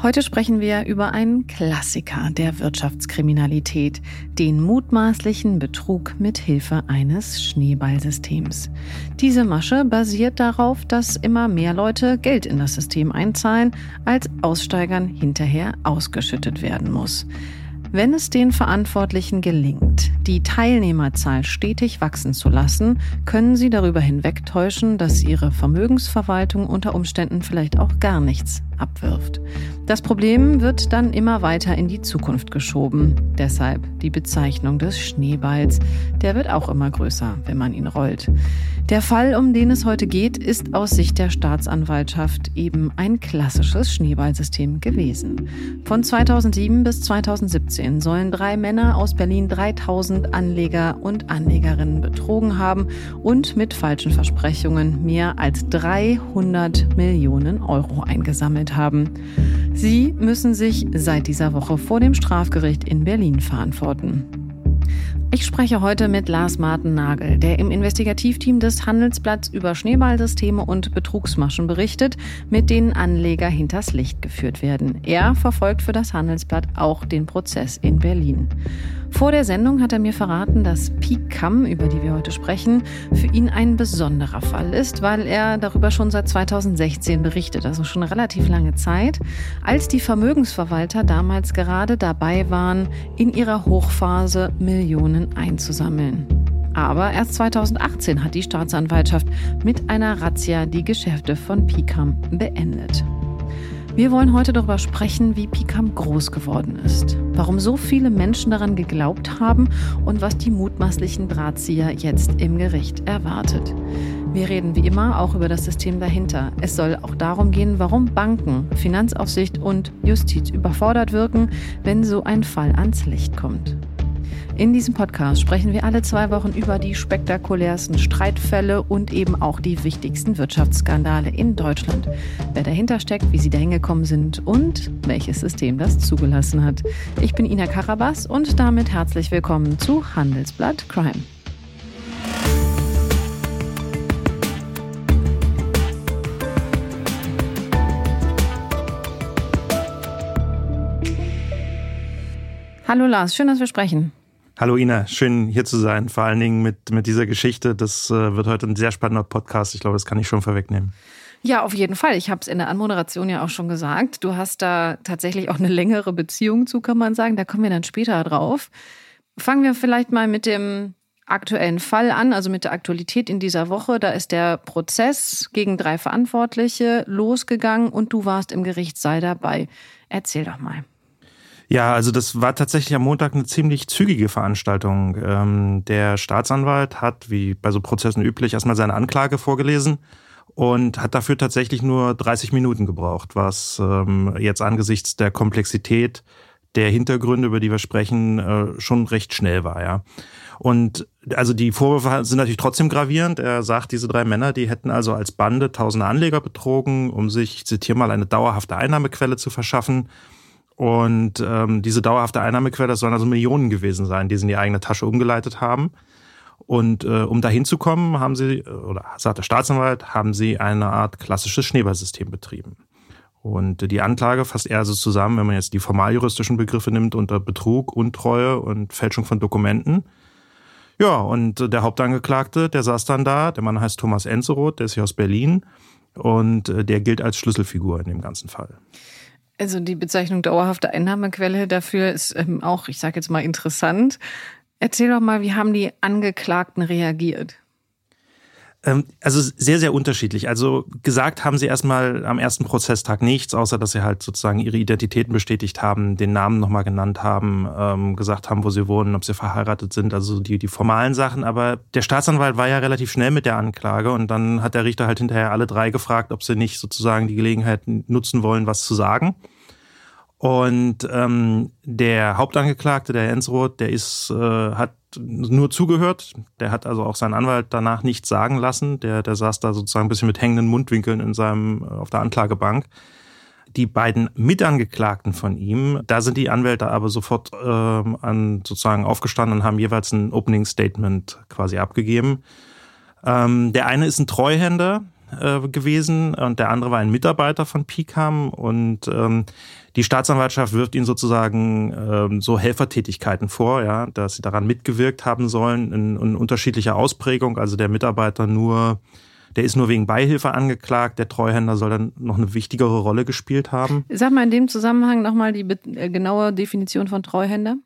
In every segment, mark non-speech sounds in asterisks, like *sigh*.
Heute sprechen wir über einen Klassiker der Wirtschaftskriminalität, den mutmaßlichen Betrug mit Hilfe eines Schneeballsystems. Diese Masche basiert darauf, dass immer mehr Leute Geld in das System einzahlen, als Aussteigern hinterher ausgeschüttet werden muss. Wenn es den Verantwortlichen gelingt, die Teilnehmerzahl stetig wachsen zu lassen, können sie darüber hinwegtäuschen, dass ihre Vermögensverwaltung unter Umständen vielleicht auch gar nichts abwirft. Das Problem wird dann immer weiter in die Zukunft geschoben. Deshalb die Bezeichnung des Schneeballs. Der wird auch immer größer, wenn man ihn rollt. Der Fall, um den es heute geht, ist aus Sicht der Staatsanwaltschaft eben ein klassisches Schneeballsystem gewesen. Von 2007 bis 2017 sollen drei Männer aus Berlin 3000 Anleger und Anlegerinnen betrogen haben und mit falschen Versprechungen mehr als 300 Millionen Euro eingesammelt gemeldet haben. Sie müssen sich seit dieser Woche vor dem Strafgericht in Berlin verantworten. Ich spreche heute mit Lars Martin Nagel, der im Investigativteam des Handelsblatts über Schneeballsysteme und Betrugsmaschen berichtet, mit denen Anleger hinters Licht geführt werden. Er verfolgt für das Handelsblatt auch den Prozess in Berlin. Vor der Sendung hat er mir verraten, dass PICAM, über die wir heute sprechen, für ihn ein besonderer Fall ist, weil er darüber schon seit 2016 berichtet, also schon relativ lange Zeit, als die Vermögensverwalter damals gerade dabei waren, in ihrer Hochphase Millionen einzusammeln. Aber erst 2018 hat die Staatsanwaltschaft mit einer Razzia die Geschäfte von PICAM beendet. Wir wollen heute darüber sprechen, wie Picam groß geworden ist, warum so viele Menschen daran geglaubt haben und was die mutmaßlichen Drahtzieher jetzt im Gericht erwartet. Wir reden wie immer auch über das System dahinter. Es soll auch darum gehen, warum Banken, Finanzaufsicht und Justiz überfordert wirken, wenn so ein Fall ans Licht kommt. In diesem Podcast sprechen wir alle zwei Wochen über die spektakulärsten Streitfälle und eben auch die wichtigsten Wirtschaftsskandale in Deutschland. Wer dahinter steckt, wie sie dahin gekommen sind und welches System das zugelassen hat. Ich bin Ina Karabas und damit herzlich willkommen zu Handelsblatt Crime. Hallo Lars, schön, dass wir sprechen. Hallo Ina, schön hier zu sein, vor allen Dingen mit, mit dieser Geschichte. Das äh, wird heute ein sehr spannender Podcast. Ich glaube, das kann ich schon vorwegnehmen. Ja, auf jeden Fall. Ich habe es in der Anmoderation ja auch schon gesagt. Du hast da tatsächlich auch eine längere Beziehung zu, kann man sagen. Da kommen wir dann später drauf. Fangen wir vielleicht mal mit dem aktuellen Fall an, also mit der Aktualität in dieser Woche. Da ist der Prozess gegen drei Verantwortliche losgegangen und du warst im Gerichtssaal dabei. Erzähl doch mal. Ja, also das war tatsächlich am Montag eine ziemlich zügige Veranstaltung. Ähm, der Staatsanwalt hat, wie bei so Prozessen üblich, erstmal seine Anklage vorgelesen und hat dafür tatsächlich nur 30 Minuten gebraucht, was ähm, jetzt angesichts der Komplexität der Hintergründe, über die wir sprechen, äh, schon recht schnell war, ja. Und also die Vorwürfe sind natürlich trotzdem gravierend. Er sagt, diese drei Männer, die hätten also als Bande tausende Anleger betrogen, um sich, ich zitiere mal, eine dauerhafte Einnahmequelle zu verschaffen. Und ähm, diese dauerhafte Einnahmequelle, das sollen also Millionen gewesen sein, die sie in die eigene Tasche umgeleitet haben. Und äh, um dahin zu kommen, haben sie, oder sagt der Staatsanwalt, haben sie eine Art klassisches Schneeballsystem betrieben. Und die Anklage fasst er also zusammen, wenn man jetzt die formaljuristischen Begriffe nimmt, unter Betrug, Untreue und Fälschung von Dokumenten. Ja, und der Hauptangeklagte, der saß dann da, der Mann heißt Thomas Enzeroth, der ist hier aus Berlin und äh, der gilt als Schlüsselfigur in dem ganzen Fall. Also die Bezeichnung dauerhafte Einnahmequelle dafür ist ähm, auch, ich sage jetzt mal, interessant. Erzähl doch mal, wie haben die Angeklagten reagiert? Ähm, also sehr, sehr unterschiedlich. Also gesagt haben sie erstmal am ersten Prozesstag nichts, außer dass sie halt sozusagen ihre Identitäten bestätigt haben, den Namen nochmal genannt haben, ähm, gesagt haben, wo sie wohnen, ob sie verheiratet sind, also die, die formalen Sachen. Aber der Staatsanwalt war ja relativ schnell mit der Anklage und dann hat der Richter halt hinterher alle drei gefragt, ob sie nicht sozusagen die Gelegenheit nutzen wollen, was zu sagen. Und ähm, der Hauptangeklagte, der Ensroth, der ist, äh, hat nur zugehört. Der hat also auch seinen Anwalt danach nichts sagen lassen. Der, der saß da sozusagen ein bisschen mit hängenden Mundwinkeln in seinem, äh, auf der Anklagebank. Die beiden Mitangeklagten von ihm, da sind die Anwälte aber sofort äh, an sozusagen aufgestanden und haben jeweils ein Opening Statement quasi abgegeben. Ähm, der eine ist ein Treuhänder, äh, gewesen und der andere war ein Mitarbeiter von PICAM und ähm, die Staatsanwaltschaft wirft ihnen sozusagen ähm, so Helfertätigkeiten vor, ja, dass sie daran mitgewirkt haben sollen in, in unterschiedlicher Ausprägung. Also der Mitarbeiter nur, der ist nur wegen Beihilfe angeklagt, der Treuhänder soll dann noch eine wichtigere Rolle gespielt haben. Sag mal in dem Zusammenhang nochmal die äh, genaue Definition von Treuhänder.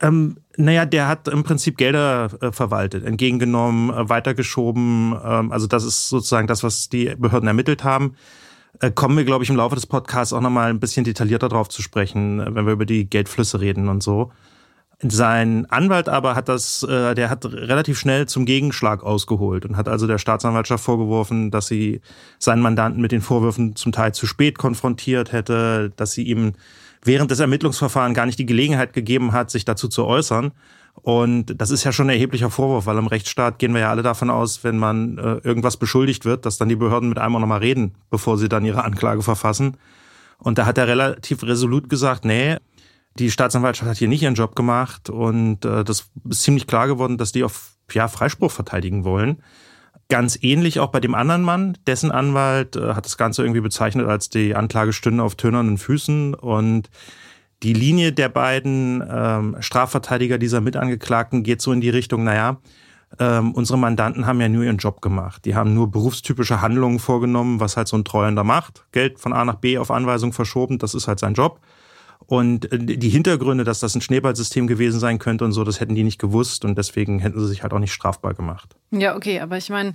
Ähm, naja, der hat im Prinzip Gelder äh, verwaltet, entgegengenommen, äh, weitergeschoben. Ähm, also das ist sozusagen das, was die Behörden ermittelt haben. Äh, kommen wir, glaube ich, im Laufe des Podcasts auch nochmal ein bisschen detaillierter drauf zu sprechen, äh, wenn wir über die Geldflüsse reden und so. Sein Anwalt aber hat das, äh, der hat relativ schnell zum Gegenschlag ausgeholt und hat also der Staatsanwaltschaft vorgeworfen, dass sie seinen Mandanten mit den Vorwürfen zum Teil zu spät konfrontiert hätte, dass sie ihm während des Ermittlungsverfahrens gar nicht die Gelegenheit gegeben hat, sich dazu zu äußern. Und das ist ja schon ein erheblicher Vorwurf, weil im Rechtsstaat gehen wir ja alle davon aus, wenn man äh, irgendwas beschuldigt wird, dass dann die Behörden mit einem auch nochmal reden, bevor sie dann ihre Anklage verfassen. Und da hat er relativ resolut gesagt, nee, die Staatsanwaltschaft hat hier nicht ihren Job gemacht und äh, das ist ziemlich klar geworden, dass die auf ja, Freispruch verteidigen wollen. Ganz ähnlich auch bei dem anderen Mann, dessen Anwalt äh, hat das Ganze irgendwie bezeichnet, als die Anklage stünde auf tönernen Füßen und die Linie der beiden ähm, Strafverteidiger dieser Mitangeklagten geht so in die Richtung, naja, ähm, unsere Mandanten haben ja nur ihren Job gemacht. Die haben nur berufstypische Handlungen vorgenommen, was halt so ein Treuender macht. Geld von A nach B auf Anweisung verschoben, das ist halt sein Job. Und äh, die Hintergründe, dass das ein Schneeballsystem gewesen sein könnte und so, das hätten die nicht gewusst und deswegen hätten sie sich halt auch nicht strafbar gemacht. Ja, okay, aber ich meine,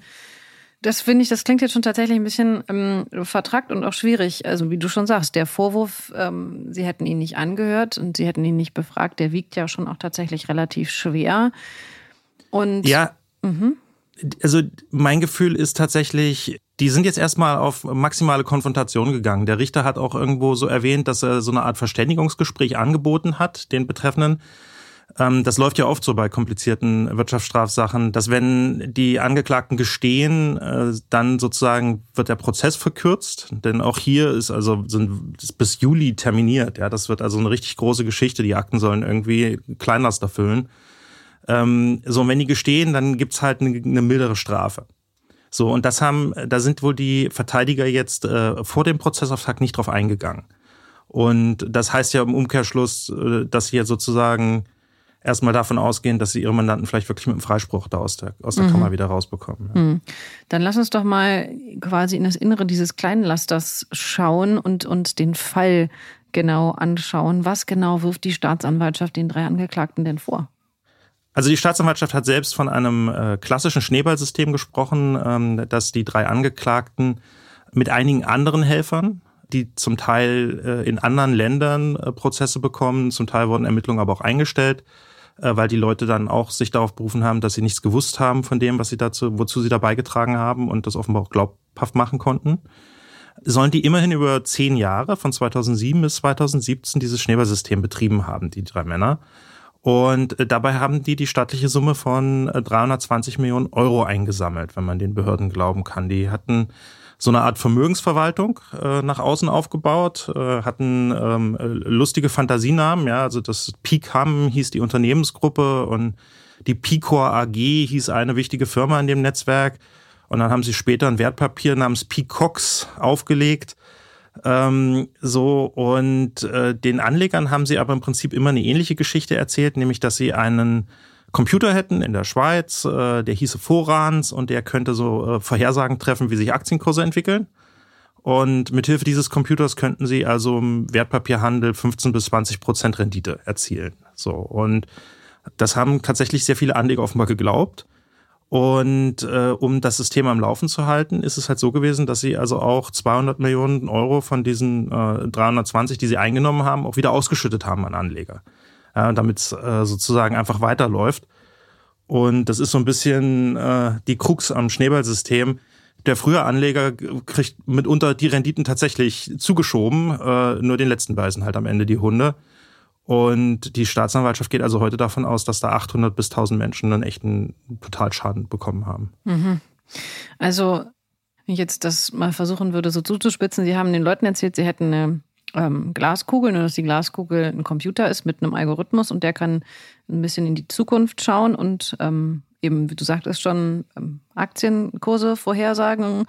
das finde ich, das klingt jetzt schon tatsächlich ein bisschen ähm, vertrackt und auch schwierig. Also wie du schon sagst, der Vorwurf, ähm, sie hätten ihn nicht angehört und sie hätten ihn nicht befragt, der wiegt ja schon auch tatsächlich relativ schwer. Und ja, mh. Also mein Gefühl ist tatsächlich, die sind jetzt erstmal auf maximale Konfrontation gegangen. Der Richter hat auch irgendwo so erwähnt, dass er so eine Art Verständigungsgespräch angeboten hat, den Betreffenden. Ähm, das läuft ja oft so bei komplizierten Wirtschaftsstrafsachen, dass wenn die Angeklagten gestehen, äh, dann sozusagen wird der Prozess verkürzt. Denn auch hier ist also sind bis Juli terminiert. Ja, das wird also eine richtig große Geschichte. Die Akten sollen irgendwie Kleinlaster füllen. Ähm, so, und wenn die gestehen, dann gibt's halt eine, eine mildere Strafe. So, und das haben, da sind wohl die Verteidiger jetzt äh, vor dem Prozessauftakt nicht drauf eingegangen. Und das heißt ja im Umkehrschluss, äh, dass sie jetzt sozusagen erstmal davon ausgehen, dass sie ihre Mandanten vielleicht wirklich mit einem Freispruch da aus der, aus der mhm. Kammer wieder rausbekommen. Ja. Mhm. Dann lass uns doch mal quasi in das Innere dieses kleinen Lasters schauen und, und den Fall genau anschauen. Was genau wirft die Staatsanwaltschaft den drei Angeklagten denn vor? Also die Staatsanwaltschaft hat selbst von einem äh, klassischen Schneeballsystem gesprochen, ähm, dass die drei Angeklagten mit einigen anderen Helfern, die zum Teil äh, in anderen Ländern äh, Prozesse bekommen, zum Teil wurden Ermittlungen aber auch eingestellt, äh, weil die Leute dann auch sich darauf berufen haben, dass sie nichts gewusst haben von dem, was sie dazu, wozu sie da beigetragen haben und das offenbar auch glaubhaft machen konnten. Sollen die immerhin über zehn Jahre, von 2007 bis 2017, dieses Schneeballsystem betrieben haben, die drei Männer. Und äh, dabei haben die die staatliche Summe von 320 äh, Millionen Euro eingesammelt, wenn man den Behörden glauben kann. Die hatten so eine Art Vermögensverwaltung äh, nach außen aufgebaut, äh, hatten ähm, lustige Fantasienamen, ja, also das PICAM hieß die Unternehmensgruppe und die Picor AG hieß eine wichtige Firma in dem Netzwerk. Und dann haben sie später ein Wertpapier namens Picox aufgelegt. Ähm, so, und äh, den Anlegern haben sie aber im Prinzip immer eine ähnliche Geschichte erzählt, nämlich dass sie einen Computer hätten in der Schweiz, äh, der hieße Vorans und der könnte so äh, Vorhersagen treffen, wie sich Aktienkurse entwickeln. Und mithilfe dieses Computers könnten sie also im Wertpapierhandel 15 bis 20 Prozent Rendite erzielen. So. Und das haben tatsächlich sehr viele Anleger offenbar geglaubt. Und äh, um das System am Laufen zu halten, ist es halt so gewesen, dass sie also auch 200 Millionen Euro von diesen äh, 320, die sie eingenommen haben, auch wieder ausgeschüttet haben an Anleger ja, damit es äh, sozusagen einfach weiterläuft. Und das ist so ein bisschen äh, die Krux am Schneeballsystem. Der frühe Anleger kriegt mitunter die Renditen tatsächlich zugeschoben, äh, nur den letzten beißen halt am Ende die Hunde. Und die Staatsanwaltschaft geht also heute davon aus, dass da 800 bis 1000 Menschen einen echten Totalschaden bekommen haben. Mhm. Also, wenn ich jetzt das mal versuchen würde, so zuzuspitzen, Sie haben den Leuten erzählt, Sie hätten eine ähm, Glaskugel, nur dass die Glaskugel ein Computer ist mit einem Algorithmus und der kann ein bisschen in die Zukunft schauen und ähm, eben, wie du sagtest, schon ähm, Aktienkurse vorhersagen.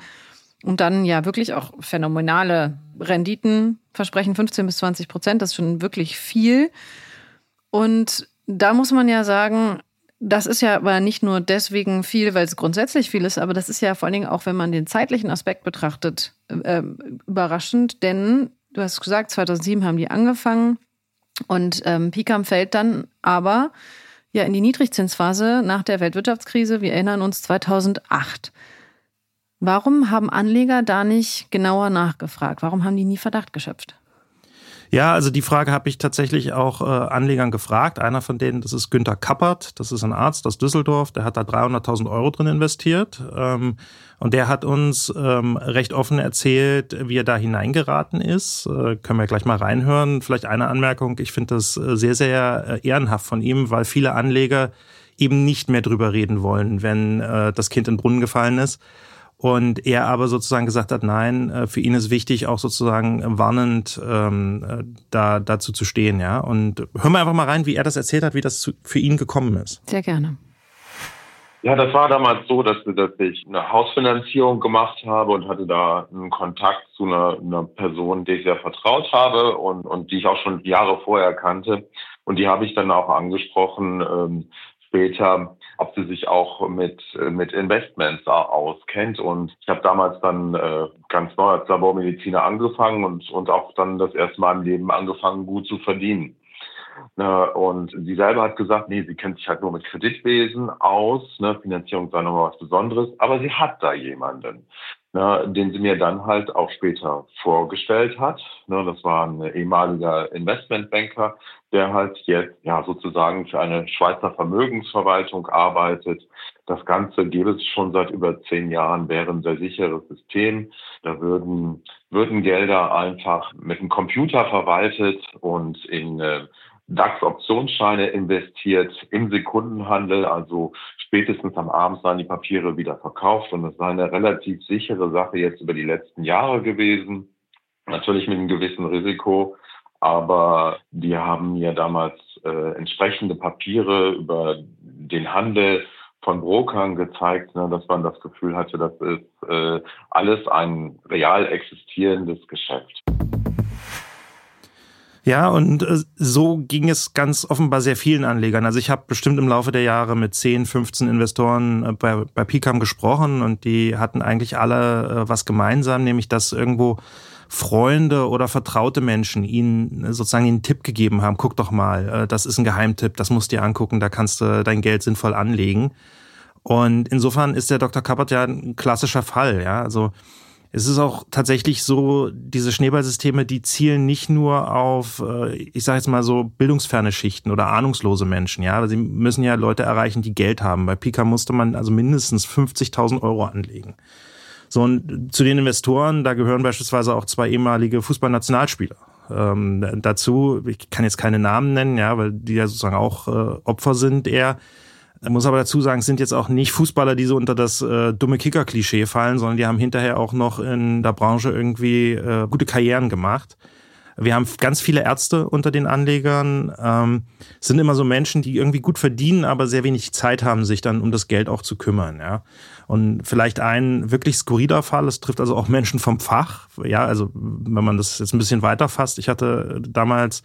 Und dann ja wirklich auch phänomenale Renditen versprechen, 15 bis 20 Prozent, das ist schon wirklich viel. Und da muss man ja sagen, das ist ja aber nicht nur deswegen viel, weil es grundsätzlich viel ist, aber das ist ja vor allen Dingen auch, wenn man den zeitlichen Aspekt betrachtet, äh, überraschend, denn du hast gesagt, 2007 haben die angefangen und ähm, Picam fällt dann aber ja in die Niedrigzinsphase nach der Weltwirtschaftskrise. Wir erinnern uns 2008. Warum haben Anleger da nicht genauer nachgefragt? Warum haben die nie Verdacht geschöpft? Ja, also die Frage habe ich tatsächlich auch äh, Anlegern gefragt. Einer von denen, das ist Günter Kappert, das ist ein Arzt aus Düsseldorf, der hat da 300.000 Euro drin investiert. Ähm, und der hat uns ähm, recht offen erzählt, wie er da hineingeraten ist. Äh, können wir gleich mal reinhören. Vielleicht eine Anmerkung. Ich finde das äh, sehr, sehr äh, ehrenhaft von ihm, weil viele Anleger eben nicht mehr drüber reden wollen, wenn äh, das Kind in den Brunnen gefallen ist. Und er aber sozusagen gesagt hat, nein, äh, für ihn ist wichtig, auch sozusagen warnend ähm, äh, da, dazu zu stehen. ja. Und hören wir einfach mal rein, wie er das erzählt hat, wie das zu, für ihn gekommen ist. Sehr gerne. Ja, das war damals so, dass, dass ich eine Hausfinanzierung gemacht habe und hatte da einen Kontakt zu einer, einer Person, der ich sehr vertraut habe und, und die ich auch schon Jahre vorher kannte. Und die habe ich dann auch angesprochen, ähm, später, ob sie sich auch mit, mit Investments auskennt. Und ich habe damals dann äh, ganz neu als Labormediziner angefangen und, und auch dann das erste Mal im Leben angefangen, gut zu verdienen. Ne, und sie selber hat gesagt, nee, sie kennt sich halt nur mit Kreditwesen aus, ne, Finanzierung sei nochmal was Besonderes, aber sie hat da jemanden ne, den sie mir dann halt auch später vorgestellt hat. Ne, das war ein ehemaliger Investmentbanker, der halt jetzt ja sozusagen für eine Schweizer Vermögensverwaltung arbeitet. Das Ganze gäbe es schon seit über zehn Jahren, wäre ein sehr sicheres System. Da würden, würden Gelder einfach mit einem Computer verwaltet und in äh, DAX-Optionsscheine investiert im Sekundenhandel, also spätestens am Abend seien die Papiere wieder verkauft und es sei eine relativ sichere Sache jetzt über die letzten Jahre gewesen. Natürlich mit einem gewissen Risiko, aber die haben mir damals äh, entsprechende Papiere über den Handel von Brokern gezeigt, ne, dass man das Gefühl hatte, das ist äh, alles ein real existierendes Geschäft. Ja, und äh, so ging es ganz offenbar sehr vielen Anlegern. Also ich habe bestimmt im Laufe der Jahre mit 10, 15 Investoren äh, bei, bei Picam gesprochen und die hatten eigentlich alle äh, was gemeinsam, nämlich dass irgendwo Freunde oder vertraute Menschen ihnen sozusagen einen Tipp gegeben haben, guck doch mal, das ist ein Geheimtipp, das musst du dir angucken, da kannst du dein Geld sinnvoll anlegen. Und insofern ist der Dr. Kappert ja ein klassischer Fall, ja. Also es ist auch tatsächlich so, diese Schneeballsysteme, die zielen nicht nur auf, äh, ich sage jetzt mal so, bildungsferne Schichten oder ahnungslose Menschen, ja, sie müssen ja Leute erreichen, die Geld haben. Bei Pika musste man also mindestens 50.000 Euro anlegen. So, und zu den Investoren, da gehören beispielsweise auch zwei ehemalige Fußballnationalspieler. Ähm, dazu, ich kann jetzt keine Namen nennen, ja, weil die ja sozusagen auch äh, Opfer sind eher ich muss aber dazu sagen, es sind jetzt auch nicht Fußballer, die so unter das äh, dumme Kicker-Klischee fallen, sondern die haben hinterher auch noch in der Branche irgendwie äh, gute Karrieren gemacht. Wir haben ganz viele Ärzte unter den Anlegern. Ähm, sind immer so Menschen, die irgendwie gut verdienen, aber sehr wenig Zeit haben, sich dann um das Geld auch zu kümmern. Ja. Und vielleicht ein wirklich skurriler Fall, es trifft also auch Menschen vom Fach. Ja, also wenn man das jetzt ein bisschen weiterfasst. Ich hatte damals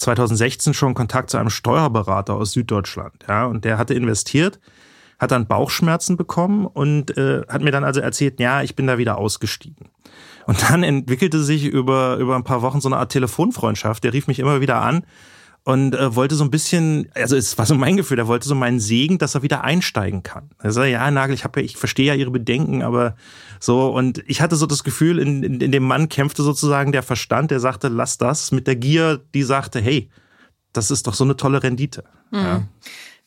2016 schon Kontakt zu einem Steuerberater aus Süddeutschland, ja, und der hatte investiert, hat dann Bauchschmerzen bekommen und äh, hat mir dann also erzählt, ja, ich bin da wieder ausgestiegen. Und dann entwickelte sich über, über ein paar Wochen so eine Art Telefonfreundschaft. Der rief mich immer wieder an und äh, wollte so ein bisschen, also es war so mein Gefühl, er wollte so meinen Segen, dass er wieder einsteigen kann. Er sagte, ja, Nagel, ich habe ja, ich verstehe ja Ihre Bedenken, aber so und ich hatte so das Gefühl, in, in, in dem Mann kämpfte sozusagen der Verstand, der sagte, lass das, mit der Gier, die sagte, hey, das ist doch so eine tolle Rendite. Mhm. Ja.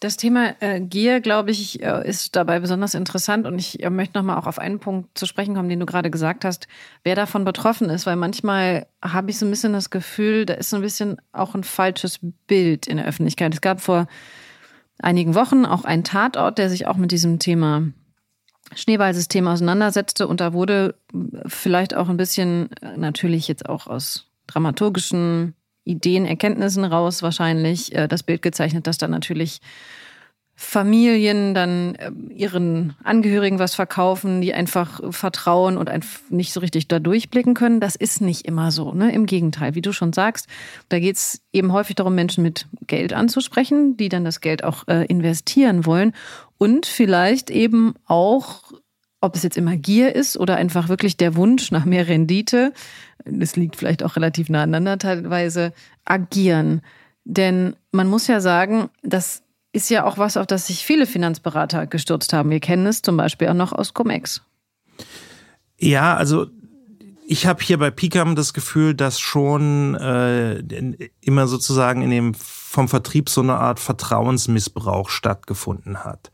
Das Thema äh, Gier, glaube ich, äh, ist dabei besonders interessant und ich äh, möchte nochmal auch auf einen Punkt zu sprechen kommen, den du gerade gesagt hast, wer davon betroffen ist, weil manchmal habe ich so ein bisschen das Gefühl, da ist so ein bisschen auch ein falsches Bild in der Öffentlichkeit. Es gab vor einigen Wochen auch einen Tatort, der sich auch mit diesem Thema Schneeballsystem auseinandersetzte und da wurde vielleicht auch ein bisschen äh, natürlich jetzt auch aus dramaturgischen Ideen, Erkenntnissen raus wahrscheinlich äh, das Bild gezeichnet, dass da natürlich Familien dann äh, ihren Angehörigen was verkaufen, die einfach vertrauen und einfach nicht so richtig da durchblicken können. Das ist nicht immer so. Ne? Im Gegenteil, wie du schon sagst, da geht es eben häufig darum, Menschen mit Geld anzusprechen, die dann das Geld auch äh, investieren wollen und vielleicht eben auch, ob es jetzt immer Gier ist oder einfach wirklich der Wunsch nach mehr Rendite, das liegt vielleicht auch relativ nah aneinander teilweise, agieren. Denn man muss ja sagen, dass ist ja auch was, auf das sich viele Finanzberater gestürzt haben. Wir kennen es zum Beispiel auch noch aus Comex. Ja, also ich habe hier bei Picam das Gefühl, dass schon äh, immer sozusagen in dem vom Vertrieb so eine Art Vertrauensmissbrauch stattgefunden hat.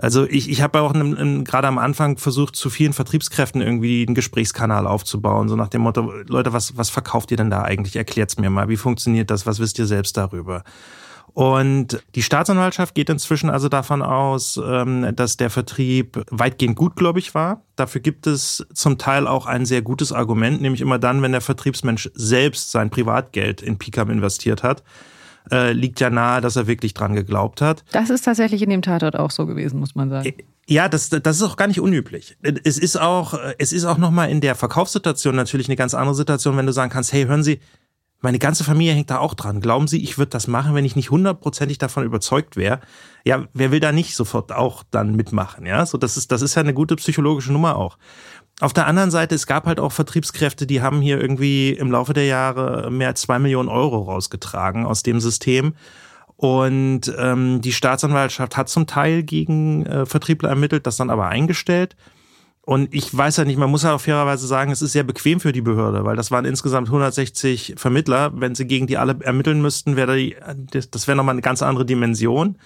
Also ich, ich habe auch gerade am Anfang versucht, zu vielen Vertriebskräften irgendwie einen Gesprächskanal aufzubauen, so nach dem Motto, Leute, was, was verkauft ihr denn da eigentlich? Erklärt's mir mal, wie funktioniert das? Was wisst ihr selbst darüber? Und die Staatsanwaltschaft geht inzwischen also davon aus, ähm, dass der Vertrieb weitgehend gutgläubig war. Dafür gibt es zum Teil auch ein sehr gutes Argument, nämlich immer dann, wenn der Vertriebsmensch selbst sein Privatgeld in Picam investiert hat. Äh, liegt ja nahe, dass er wirklich dran geglaubt hat. Das ist tatsächlich in dem Tatort auch so gewesen, muss man sagen. Äh, ja, das, das ist auch gar nicht unüblich. Es ist auch, es ist auch nochmal in der Verkaufssituation natürlich eine ganz andere Situation, wenn du sagen kannst, hey, hören Sie, meine ganze Familie hängt da auch dran. Glauben Sie, ich würde das machen, wenn ich nicht hundertprozentig davon überzeugt wäre? Ja, wer will da nicht sofort auch dann mitmachen? Ja, so das ist das ist ja eine gute psychologische Nummer auch. Auf der anderen Seite, es gab halt auch Vertriebskräfte, die haben hier irgendwie im Laufe der Jahre mehr als zwei Millionen Euro rausgetragen aus dem System. Und ähm, die Staatsanwaltschaft hat zum Teil gegen äh, Vertriebler ermittelt, das dann aber eingestellt. Und ich weiß ja nicht, man muss ja auch fairerweise sagen, es ist sehr bequem für die Behörde, weil das waren insgesamt 160 Vermittler. Wenn sie gegen die alle ermitteln müssten, wäre die, das wäre nochmal eine ganz andere Dimension.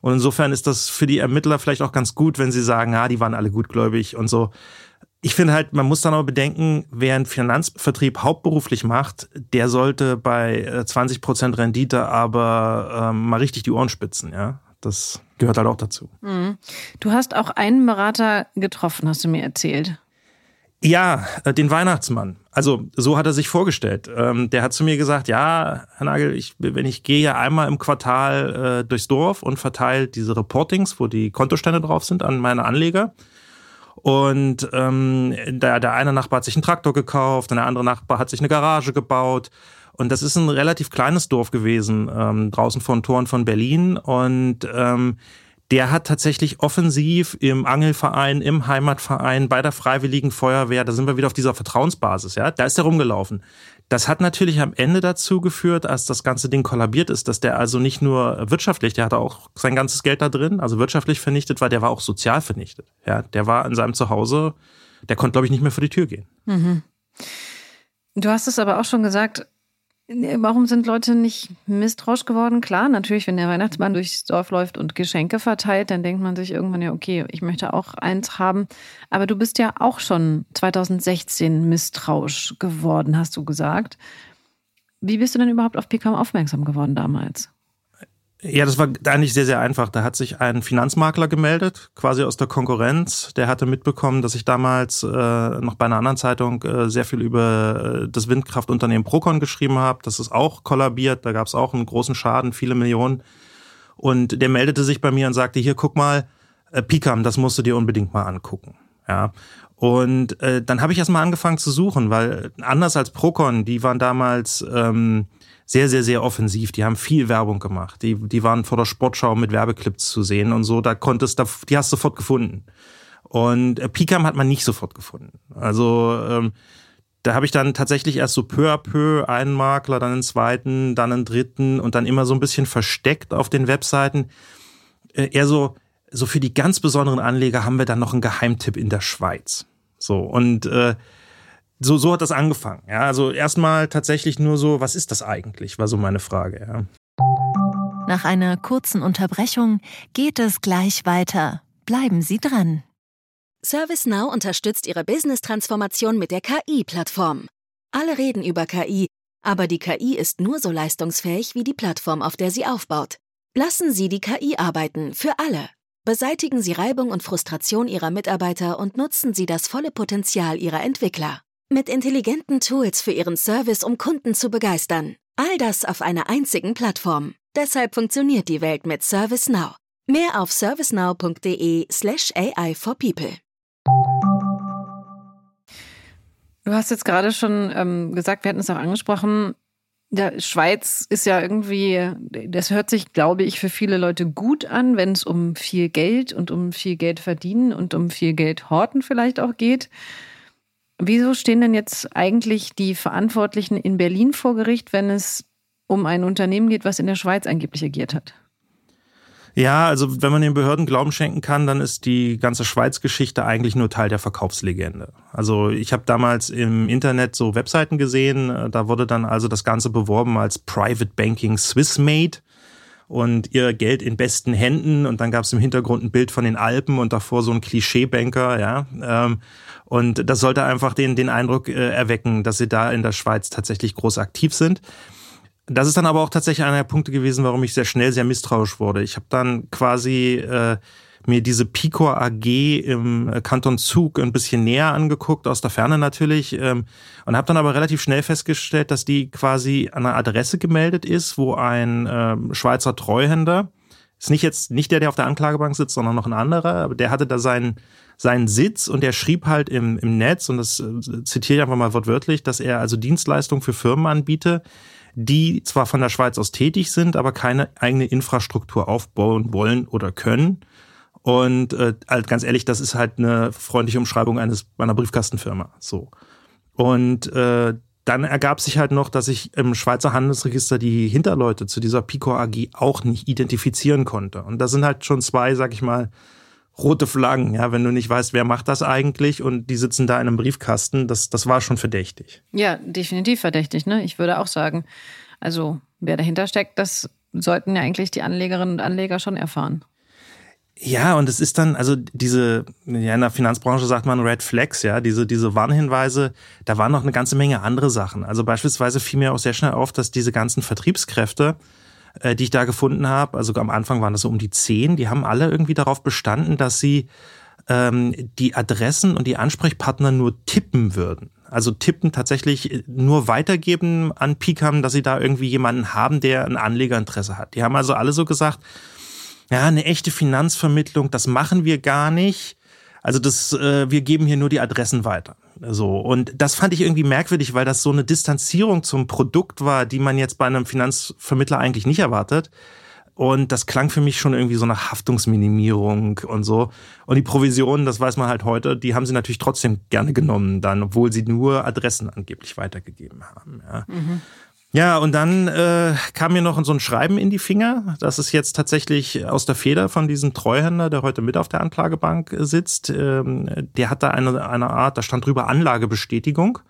Und insofern ist das für die Ermittler vielleicht auch ganz gut, wenn sie sagen, ja, die waren alle gutgläubig und so. Ich finde halt, man muss dann auch bedenken, wer einen Finanzvertrieb hauptberuflich macht, der sollte bei 20 äh, Prozent Rendite aber ähm, mal richtig die Ohren spitzen, ja. Das gehört halt auch dazu. Mhm. Du hast auch einen Berater getroffen, hast du mir erzählt. Ja, äh, den Weihnachtsmann. Also so hat er sich vorgestellt. Ähm, der hat zu mir gesagt, ja, Herr Nagel, ich, wenn ich gehe ja einmal im Quartal äh, durchs Dorf und verteile diese Reportings, wo die Kontostände drauf sind, an meine Anleger. Und ähm, der, der eine Nachbar hat sich einen Traktor gekauft, und der andere Nachbar hat sich eine Garage gebaut. Und das ist ein relativ kleines Dorf gewesen, ähm, draußen von Toren von Berlin. Und ähm, der hat tatsächlich offensiv im Angelverein, im Heimatverein, bei der Freiwilligen Feuerwehr, da sind wir wieder auf dieser Vertrauensbasis, ja, da ist er rumgelaufen. Das hat natürlich am Ende dazu geführt, als das ganze Ding kollabiert ist, dass der also nicht nur wirtschaftlich, der hatte auch sein ganzes Geld da drin, also wirtschaftlich vernichtet war, der war auch sozial vernichtet. Ja, der war in seinem Zuhause, der konnte, glaube ich, nicht mehr vor die Tür gehen. Mhm. Du hast es aber auch schon gesagt, Warum sind Leute nicht misstrauisch geworden? Klar, natürlich, wenn der Weihnachtsmann durchs Dorf läuft und Geschenke verteilt, dann denkt man sich irgendwann ja, okay, ich möchte auch eins haben. Aber du bist ja auch schon 2016 misstrauisch geworden, hast du gesagt. Wie bist du denn überhaupt auf PKM aufmerksam geworden damals? Ja, das war eigentlich sehr, sehr einfach. Da hat sich ein Finanzmakler gemeldet, quasi aus der Konkurrenz. Der hatte mitbekommen, dass ich damals äh, noch bei einer anderen Zeitung äh, sehr viel über äh, das Windkraftunternehmen Procon geschrieben habe. Das ist auch kollabiert. Da gab es auch einen großen Schaden, viele Millionen. Und der meldete sich bei mir und sagte, hier, guck mal, äh, Picam, das musst du dir unbedingt mal angucken. Ja. Und äh, dann habe ich erst mal angefangen zu suchen, weil anders als Procon, die waren damals... Ähm, sehr, sehr, sehr offensiv. Die haben viel Werbung gemacht. Die, die waren vor der Sportschau mit Werbeclips zu sehen und so. Da konntest du, die hast du sofort gefunden. Und äh, Picam hat man nicht sofort gefunden. Also ähm, da habe ich dann tatsächlich erst so peu à peu einen Makler, dann einen zweiten, dann einen dritten und dann immer so ein bisschen versteckt auf den Webseiten. Äh, eher so, so für die ganz besonderen Anleger haben wir dann noch einen Geheimtipp in der Schweiz. So und äh, so, so hat das angefangen. Ja, also erstmal tatsächlich nur so, was ist das eigentlich, war so meine Frage. Ja. Nach einer kurzen Unterbrechung geht es gleich weiter. Bleiben Sie dran. ServiceNow unterstützt Ihre Business-Transformation mit der KI-Plattform. Alle reden über KI, aber die KI ist nur so leistungsfähig wie die Plattform, auf der sie aufbaut. Lassen Sie die KI arbeiten, für alle. Beseitigen Sie Reibung und Frustration Ihrer Mitarbeiter und nutzen Sie das volle Potenzial Ihrer Entwickler. Mit intelligenten Tools für Ihren Service, um Kunden zu begeistern. All das auf einer einzigen Plattform. Deshalb funktioniert die Welt mit ServiceNow. Mehr auf servicenow.de/slash AI for people. Du hast jetzt gerade schon ähm, gesagt, wir hatten es auch angesprochen, ja, Schweiz ist ja irgendwie, das hört sich, glaube ich, für viele Leute gut an, wenn es um viel Geld und um viel Geld verdienen und um viel Geld horten vielleicht auch geht. Wieso stehen denn jetzt eigentlich die Verantwortlichen in Berlin vor Gericht, wenn es um ein Unternehmen geht, was in der Schweiz angeblich agiert hat? Ja, also wenn man den Behörden Glauben schenken kann, dann ist die ganze Schweiz-Geschichte eigentlich nur Teil der Verkaufslegende. Also ich habe damals im Internet so Webseiten gesehen, äh, da wurde dann also das Ganze beworben als Private Banking Swiss Made und ihr Geld in besten Händen und dann gab es im Hintergrund ein Bild von den Alpen und davor so ein Klischeebanker, ja. Ähm, und das sollte einfach den, den Eindruck äh, erwecken, dass sie da in der Schweiz tatsächlich groß aktiv sind. Das ist dann aber auch tatsächlich einer der Punkte gewesen, warum ich sehr schnell sehr misstrauisch wurde. Ich habe dann quasi äh, mir diese Picor AG im äh, Kanton Zug ein bisschen näher angeguckt, aus der Ferne natürlich, ähm, und habe dann aber relativ schnell festgestellt, dass die quasi an einer Adresse gemeldet ist, wo ein äh, Schweizer Treuhänder, ist nicht jetzt nicht der, der auf der Anklagebank sitzt, sondern noch ein anderer, aber der hatte da seinen seinen Sitz und der schrieb halt im, im Netz, und das äh, zitiere ich einfach mal wortwörtlich, dass er also Dienstleistungen für Firmen anbiete, die zwar von der Schweiz aus tätig sind, aber keine eigene Infrastruktur aufbauen wollen oder können. Und äh, halt ganz ehrlich, das ist halt eine freundliche Umschreibung eines meiner Briefkastenfirma. So. Und äh, dann ergab sich halt noch, dass ich im Schweizer Handelsregister die Hinterleute zu dieser Pico AG auch nicht identifizieren konnte. Und da sind halt schon zwei, sag ich mal, rote Flaggen, ja, wenn du nicht weißt, wer macht das eigentlich und die sitzen da in einem Briefkasten, das, das war schon verdächtig. Ja, definitiv verdächtig, ne? Ich würde auch sagen, also wer dahinter steckt, das sollten ja eigentlich die Anlegerinnen und Anleger schon erfahren. Ja, und es ist dann, also diese, ja, in der Finanzbranche sagt man Red Flags, ja, diese, diese Warnhinweise, da waren noch eine ganze Menge andere Sachen. Also beispielsweise fiel mir auch sehr schnell auf, dass diese ganzen Vertriebskräfte, äh, die ich da gefunden habe, also am Anfang waren das so um die zehn, die haben alle irgendwie darauf bestanden, dass sie ähm, die Adressen und die Ansprechpartner nur tippen würden. Also tippen tatsächlich nur weitergeben an Picam, dass sie da irgendwie jemanden haben, der ein Anlegerinteresse hat. Die haben also alle so gesagt, ja, eine echte Finanzvermittlung, das machen wir gar nicht. Also das, äh, wir geben hier nur die Adressen weiter. So. Und das fand ich irgendwie merkwürdig, weil das so eine Distanzierung zum Produkt war, die man jetzt bei einem Finanzvermittler eigentlich nicht erwartet. Und das klang für mich schon irgendwie so nach Haftungsminimierung und so. Und die Provisionen, das weiß man halt heute, die haben sie natürlich trotzdem gerne genommen dann, obwohl sie nur Adressen angeblich weitergegeben haben. Ja. Mhm. Ja, und dann äh, kam mir noch so ein Schreiben in die Finger. Das ist jetzt tatsächlich aus der Feder von diesem Treuhänder, der heute mit auf der Anklagebank sitzt. Ähm, der hat da eine, eine Art, da stand drüber Anlagebestätigung.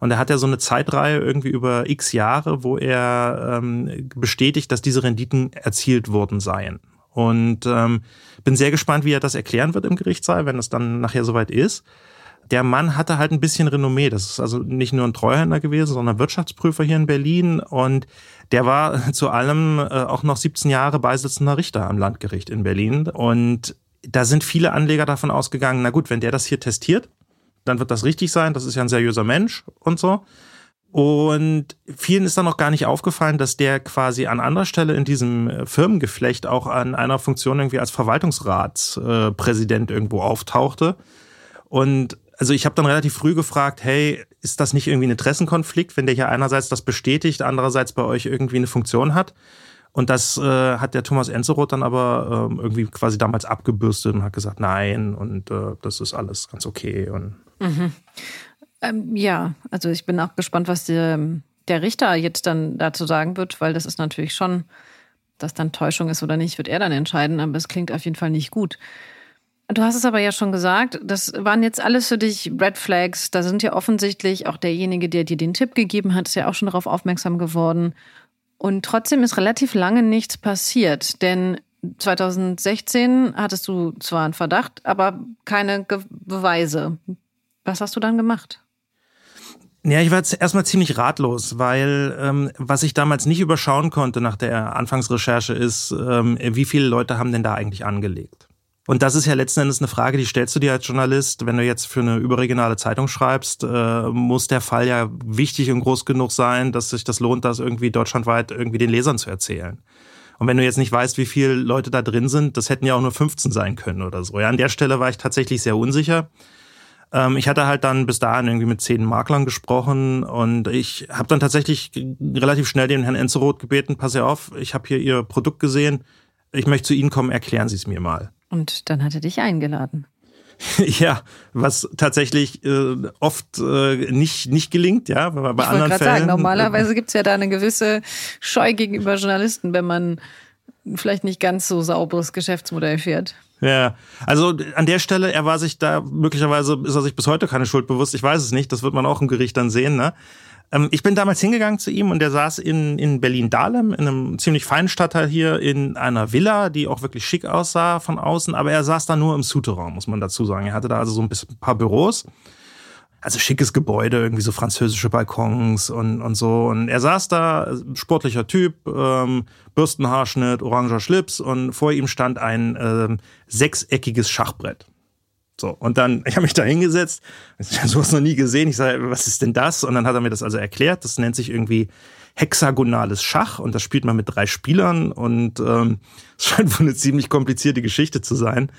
Und er hat ja so eine Zeitreihe irgendwie über x Jahre, wo er ähm, bestätigt, dass diese Renditen erzielt worden seien. Und ähm, bin sehr gespannt, wie er das erklären wird im Gerichtssaal, wenn es dann nachher soweit ist der Mann hatte halt ein bisschen Renommee. Das ist also nicht nur ein Treuhänder gewesen, sondern Wirtschaftsprüfer hier in Berlin. Und der war zu allem äh, auch noch 17 Jahre beisitzender Richter am Landgericht in Berlin. Und da sind viele Anleger davon ausgegangen, na gut, wenn der das hier testiert, dann wird das richtig sein. Das ist ja ein seriöser Mensch und so. Und vielen ist dann noch gar nicht aufgefallen, dass der quasi an anderer Stelle in diesem äh, Firmengeflecht auch an einer Funktion irgendwie als Verwaltungsratspräsident irgendwo auftauchte. Und also ich habe dann relativ früh gefragt, hey, ist das nicht irgendwie ein Interessenkonflikt, wenn der hier einerseits das bestätigt, andererseits bei euch irgendwie eine Funktion hat? Und das äh, hat der Thomas Enzeroth dann aber äh, irgendwie quasi damals abgebürstet und hat gesagt, nein, und äh, das ist alles ganz okay. Und mhm. ähm, ja, also ich bin auch gespannt, was der, der Richter jetzt dann dazu sagen wird, weil das ist natürlich schon, dass dann Täuschung ist oder nicht, wird er dann entscheiden, aber es klingt auf jeden Fall nicht gut. Du hast es aber ja schon gesagt, das waren jetzt alles für dich Red Flags. Da sind ja offensichtlich auch derjenige, der dir den Tipp gegeben hat, ist ja auch schon darauf aufmerksam geworden. Und trotzdem ist relativ lange nichts passiert, denn 2016 hattest du zwar einen Verdacht, aber keine Ge Beweise. Was hast du dann gemacht? Ja, ich war jetzt erstmal ziemlich ratlos, weil ähm, was ich damals nicht überschauen konnte nach der Anfangsrecherche ist, ähm, wie viele Leute haben denn da eigentlich angelegt? Und das ist ja letzten Endes eine Frage, die stellst du dir als Journalist, wenn du jetzt für eine überregionale Zeitung schreibst, äh, muss der Fall ja wichtig und groß genug sein, dass sich das lohnt, das irgendwie deutschlandweit irgendwie den Lesern zu erzählen. Und wenn du jetzt nicht weißt, wie viele Leute da drin sind, das hätten ja auch nur 15 sein können oder so. Ja, an der Stelle war ich tatsächlich sehr unsicher. Ähm, ich hatte halt dann bis dahin irgendwie mit zehn Maklern gesprochen und ich habe dann tatsächlich relativ schnell den Herrn Enzeroth gebeten, pass auf, ich habe hier Ihr Produkt gesehen, ich möchte zu Ihnen kommen, erklären Sie es mir mal. Und dann hat er dich eingeladen. *laughs* Ja, was tatsächlich äh, oft äh, nicht, nicht gelingt, ja. Bei ich anderen Fällen. Sagen, normalerweise *laughs* gibt's ja da eine gewisse Scheu gegenüber Journalisten, wenn man vielleicht nicht ganz so sauberes Geschäftsmodell fährt. Ja, also an der Stelle, er war sich da, möglicherweise ist er sich bis heute keine Schuld bewusst, ich weiß es nicht, das wird man auch im Gericht dann sehen, ne? Ähm, ich bin damals hingegangen zu ihm und der saß in, in Berlin-Dahlem, in einem ziemlich feinen Stadtteil hier, in einer Villa, die auch wirklich schick aussah von außen, aber er saß da nur im Souterrain, muss man dazu sagen. Er hatte da also so ein, bisschen, ein paar Büros. Also schickes Gebäude, irgendwie so französische Balkons und, und so. Und er saß da, sportlicher Typ, ähm, Bürstenhaarschnitt, oranger Schlips und vor ihm stand ein ähm, sechseckiges Schachbrett. So, und dann, *laughs* ich habe mich da hingesetzt, *laughs* so was noch nie gesehen. Ich sage, was ist denn das? Und dann hat er mir das also erklärt. Das nennt sich irgendwie hexagonales Schach und das spielt man mit drei Spielern und ähm, *laughs* es scheint wohl eine ziemlich komplizierte Geschichte zu sein.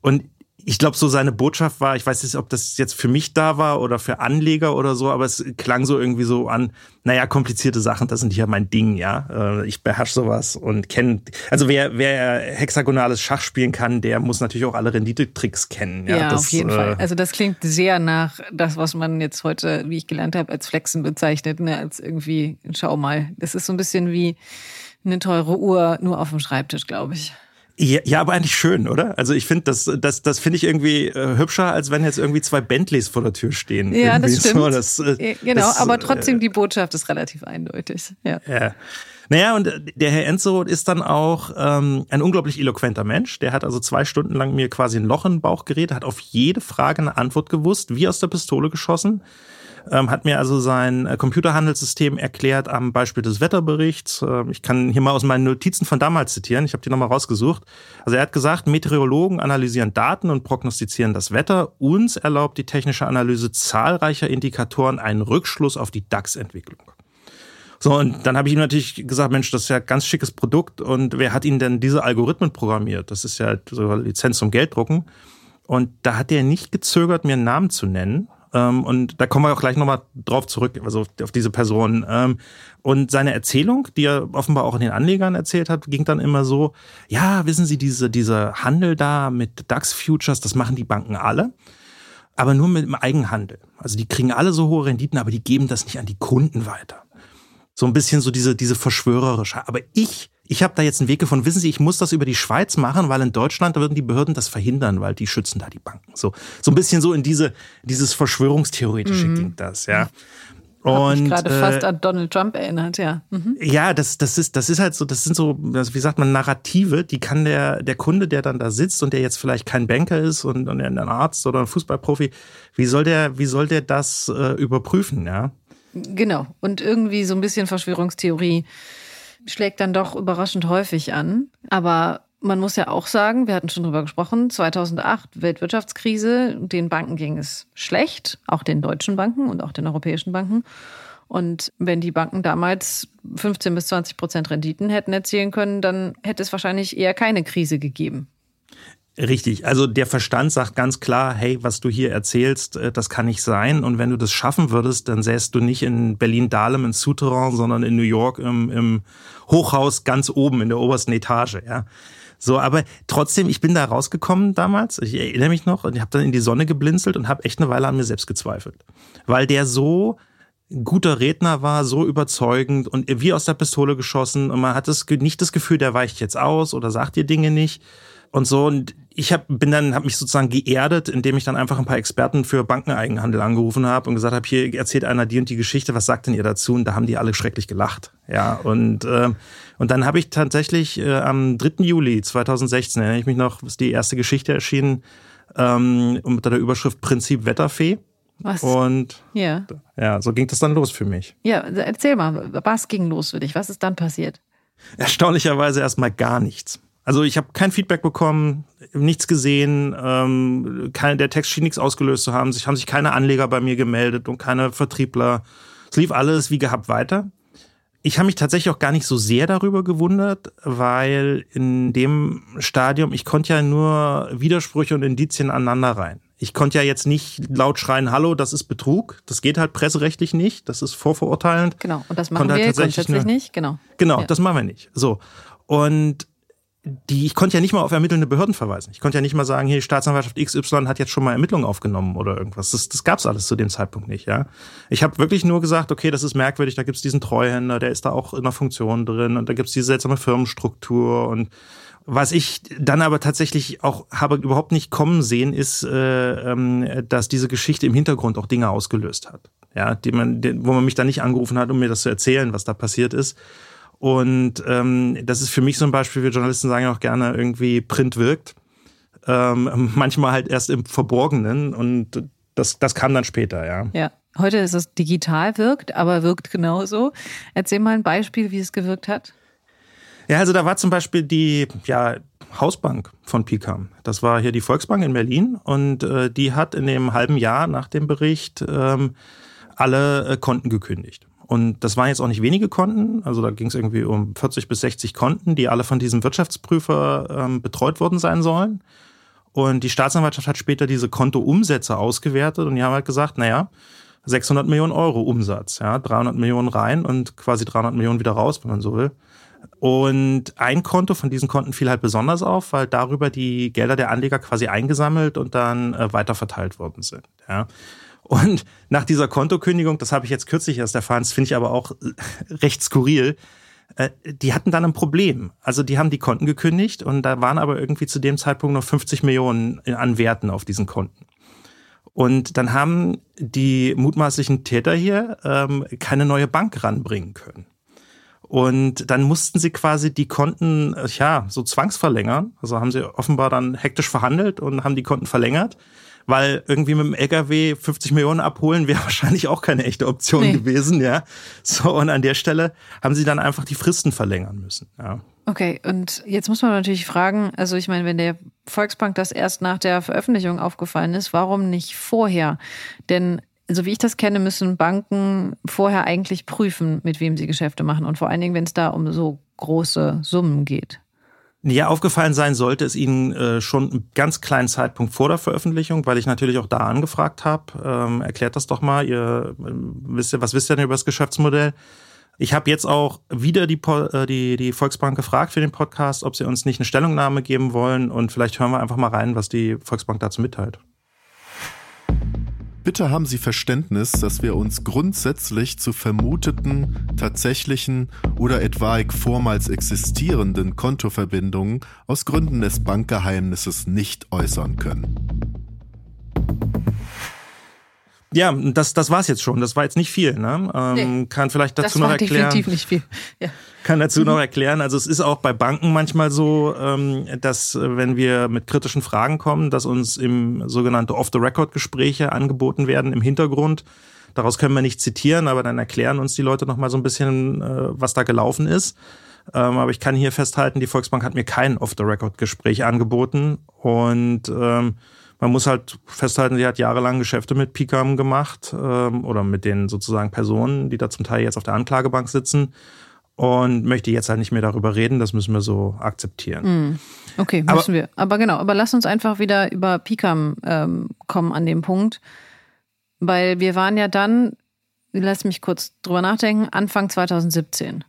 Und ich glaube, so seine Botschaft war, ich weiß nicht, ob das jetzt für mich da war oder für Anleger oder so, aber es klang so irgendwie so an, naja, komplizierte Sachen, das sind ja mein Ding, ja. Äh, ich beherrsche sowas und kenne, also wer, wer hexagonales Schach spielen kann, der muss natürlich auch alle Renditetricks kennen. Ja, ja das, auf jeden äh, Fall. Also das klingt sehr nach das, was man jetzt heute, wie ich gelernt habe, als Flexen bezeichnet, ne? als irgendwie, schau mal, das ist so ein bisschen wie eine teure Uhr nur auf dem Schreibtisch, glaube ich. Ja, ja, aber eigentlich schön, oder? Also ich finde, das, das, das finde ich irgendwie äh, hübscher, als wenn jetzt irgendwie zwei Bentleys vor der Tür stehen. Ja, irgendwie das stimmt. So, das, äh, genau, das, aber trotzdem äh, die Botschaft ist relativ eindeutig. Ja. ja. Naja, und der Herr Enzo ist dann auch ähm, ein unglaublich eloquenter Mensch. Der hat also zwei Stunden lang mir quasi ein Loch in den Bauch geredet, hat auf jede Frage eine Antwort gewusst, wie aus der Pistole geschossen ähm, hat mir also sein äh, Computerhandelssystem erklärt am Beispiel des Wetterberichts. Äh, ich kann hier mal aus meinen Notizen von damals zitieren. Ich habe die nochmal rausgesucht. Also er hat gesagt, Meteorologen analysieren Daten und prognostizieren das Wetter. Uns erlaubt die technische Analyse zahlreicher Indikatoren einen Rückschluss auf die DAX-Entwicklung. So, und dann habe ich ihm natürlich gesagt, Mensch, das ist ja ein ganz schickes Produkt und wer hat Ihnen denn diese Algorithmen programmiert? Das ist ja so Lizenz zum Gelddrucken. Und da hat er nicht gezögert, mir einen Namen zu nennen. Ähm, und da kommen wir auch gleich nochmal drauf zurück, also auf diese Person. Ähm, und seine Erzählung, die er offenbar auch in den Anlegern erzählt hat, ging dann immer so, ja, wissen Sie, diese, diese Handel da mit DAX-Futures, das machen die Banken alle aber nur mit dem Eigenhandel. Also die kriegen alle so hohe Renditen, aber die geben das nicht an die Kunden weiter. So ein bisschen so diese, diese verschwörerische. Aber ich ich habe da jetzt einen Weg gefunden. Wissen Sie, ich muss das über die Schweiz machen, weil in Deutschland da würden die Behörden das verhindern, weil die schützen da die Banken. So, so ein bisschen so in diese, dieses Verschwörungstheoretische mhm. ging das, ja. Und gerade äh, fast an Donald Trump erinnert, ja. Mhm. Ja, das, das ist, das ist halt so, das sind so, wie sagt man, Narrative, die kann der, der Kunde, der dann da sitzt und der jetzt vielleicht kein Banker ist und, und ein Arzt oder ein Fußballprofi, wie soll der, wie soll der das äh, überprüfen, ja? Genau. Und irgendwie so ein bisschen Verschwörungstheorie schlägt dann doch überraschend häufig an. Aber man muss ja auch sagen, wir hatten schon drüber gesprochen, 2008 Weltwirtschaftskrise, den Banken ging es schlecht, auch den deutschen Banken und auch den europäischen Banken. Und wenn die Banken damals 15 bis 20 Prozent Renditen hätten erzielen können, dann hätte es wahrscheinlich eher keine Krise gegeben. Richtig. Also der Verstand sagt ganz klar, hey, was du hier erzählst, äh, das kann nicht sein. Und wenn du das schaffen würdest, dann säst du nicht in Berlin-Dahlem in Souterrain, sondern in New York im, im Hochhaus ganz oben in der obersten Etage, ja. So, aber trotzdem, ich bin da rausgekommen damals, ich erinnere mich noch, und ich habe dann in die Sonne geblinzelt und habe echt eine Weile an mir selbst gezweifelt. Weil der so guter Redner war, so überzeugend und wie aus der Pistole geschossen und man hat das, nicht das Gefühl, der weicht jetzt aus oder sagt dir Dinge nicht und so. Und ich hab, bin dann, habe mich sozusagen geerdet, indem ich dann einfach ein paar Experten für Bankeneigenhandel angerufen habe und gesagt habe, hier erzählt einer die und die Geschichte, was sagt denn ihr dazu? Und da haben die alle schrecklich gelacht. Ja, und, äh, und dann habe ich tatsächlich äh, am 3. Juli 2016, erinnere ich mich noch, ist die erste Geschichte erschienen, ähm, unter der Überschrift Prinzip Wetterfee. Was? Und ja. ja, so ging das dann los für mich. Ja, erzähl mal, was ging los für dich? Was ist dann passiert? Erstaunlicherweise erstmal gar nichts. Also ich habe kein Feedback bekommen, nichts gesehen, ähm, kein, der Text schien nichts ausgelöst zu haben. Sich haben sich keine Anleger bei mir gemeldet und keine Vertriebler. Es lief alles wie gehabt weiter. Ich habe mich tatsächlich auch gar nicht so sehr darüber gewundert, weil in dem Stadium, ich konnte ja nur Widersprüche und Indizien aneinander rein. Ich konnte ja jetzt nicht laut schreien, hallo, das ist Betrug. Das geht halt presserechtlich nicht. Das ist vorverurteilend. Genau. Und das machen halt wir halt grundsätzlich nur, nicht. Genau. Genau, ja. das machen wir nicht. So. Und die, ich konnte ja nicht mal auf ermittelnde Behörden verweisen. Ich konnte ja nicht mal sagen, hier Staatsanwaltschaft XY hat jetzt schon mal Ermittlungen aufgenommen oder irgendwas. Das, das gab's alles zu dem Zeitpunkt nicht, ja. Ich habe wirklich nur gesagt, okay, das ist merkwürdig, da gibt's diesen Treuhänder, der ist da auch in der Funktion drin und da gibt's diese seltsame Firmenstruktur und was ich dann aber tatsächlich auch habe überhaupt nicht kommen sehen, ist, äh, ähm, dass diese Geschichte im Hintergrund auch Dinge ausgelöst hat. Ja, die man, die, wo man mich dann nicht angerufen hat, um mir das zu erzählen, was da passiert ist. Und ähm, das ist für mich so ein Beispiel, wir Journalisten sagen auch gerne, irgendwie Print wirkt. Ähm, manchmal halt erst im Verborgenen und das, das kam dann später, ja. Ja. Heute ist es digital wirkt, aber wirkt genauso. Erzähl mal ein Beispiel, wie es gewirkt hat. Ja, also da war zum Beispiel die ja, Hausbank von Picam. Das war hier die Volksbank in Berlin und äh, die hat in dem halben Jahr nach dem Bericht ähm, alle äh, Konten gekündigt. Und das waren jetzt auch nicht wenige Konten, also da ging es irgendwie um 40 bis 60 Konten, die alle von diesem Wirtschaftsprüfer ähm, betreut worden sein sollen. Und die Staatsanwaltschaft hat später diese Kontoumsätze ausgewertet und die haben halt gesagt, naja, 600 Millionen Euro Umsatz, ja, 300 Millionen rein und quasi 300 Millionen wieder raus, wenn man so will. Und ein Konto von diesen Konten fiel halt besonders auf, weil darüber die Gelder der Anleger quasi eingesammelt und dann äh, weiterverteilt worden sind. Ja. Und nach dieser Kontokündigung, das habe ich jetzt kürzlich erst erfahren, das finde ich aber auch recht skurril, äh, die hatten dann ein Problem. Also die haben die Konten gekündigt und da waren aber irgendwie zu dem Zeitpunkt noch 50 Millionen an Werten auf diesen Konten. Und dann haben die mutmaßlichen Täter hier ähm, keine neue Bank ranbringen können. Und dann mussten sie quasi die Konten, äh, ja, so zwangsverlängern. Also haben sie offenbar dann hektisch verhandelt und haben die Konten verlängert weil irgendwie mit dem LKW 50 Millionen abholen wäre *laughs* wahrscheinlich auch keine echte Option nee. gewesen, ja. So, und an der Stelle haben sie dann einfach die Fristen verlängern müssen, ja. Okay, und jetzt muss man natürlich fragen, also ich meine, wenn der Volksbank das erst nach der Veröffentlichung aufgefallen ist, warum nicht vorher? Denn so wie ich das kenne, müssen Banken vorher eigentlich prüfen, mit wem sie Geschäfte machen und vor allen Dingen, wenn es da um so große Summen geht. Ja, aufgefallen sein sollte es Ihnen äh, schon einen ganz kleinen Zeitpunkt vor der Veröffentlichung, weil ich natürlich auch da angefragt habe. Ähm, erklärt das doch mal. Ihr äh, wisst ja, was wisst ihr denn über das Geschäftsmodell? Ich habe jetzt auch wieder die, äh, die, die Volksbank gefragt für den Podcast, ob sie uns nicht eine Stellungnahme geben wollen und vielleicht hören wir einfach mal rein, was die Volksbank dazu mitteilt. Bitte haben Sie Verständnis, dass wir uns grundsätzlich zu vermuteten, tatsächlichen oder etwaig vormals existierenden Kontoverbindungen aus Gründen des Bankgeheimnisses nicht äußern können. Ja, das, das war's jetzt schon. Das war jetzt nicht viel. Ne? Ähm, nee, kann vielleicht dazu noch erklären. Definitiv nicht viel. Ja. Kann dazu mhm. noch erklären. Also es ist auch bei Banken manchmal so, ähm, dass äh, wenn wir mit kritischen Fragen kommen, dass uns im sogenannte Off-the-Record-Gespräche angeboten werden im Hintergrund. Daraus können wir nicht zitieren, aber dann erklären uns die Leute noch mal so ein bisschen, äh, was da gelaufen ist. Ähm, aber ich kann hier festhalten, die Volksbank hat mir kein Off-the-Record-Gespräch angeboten und ähm, man muss halt festhalten, sie hat jahrelang Geschäfte mit Picam gemacht ähm, oder mit den sozusagen Personen, die da zum Teil jetzt auf der Anklagebank sitzen und möchte jetzt halt nicht mehr darüber reden. Das müssen wir so akzeptieren. Mm. Okay, müssen aber, wir. Aber genau, aber lass uns einfach wieder über Picam ähm, kommen an dem Punkt, weil wir waren ja dann, lass mich kurz drüber nachdenken, Anfang 2017.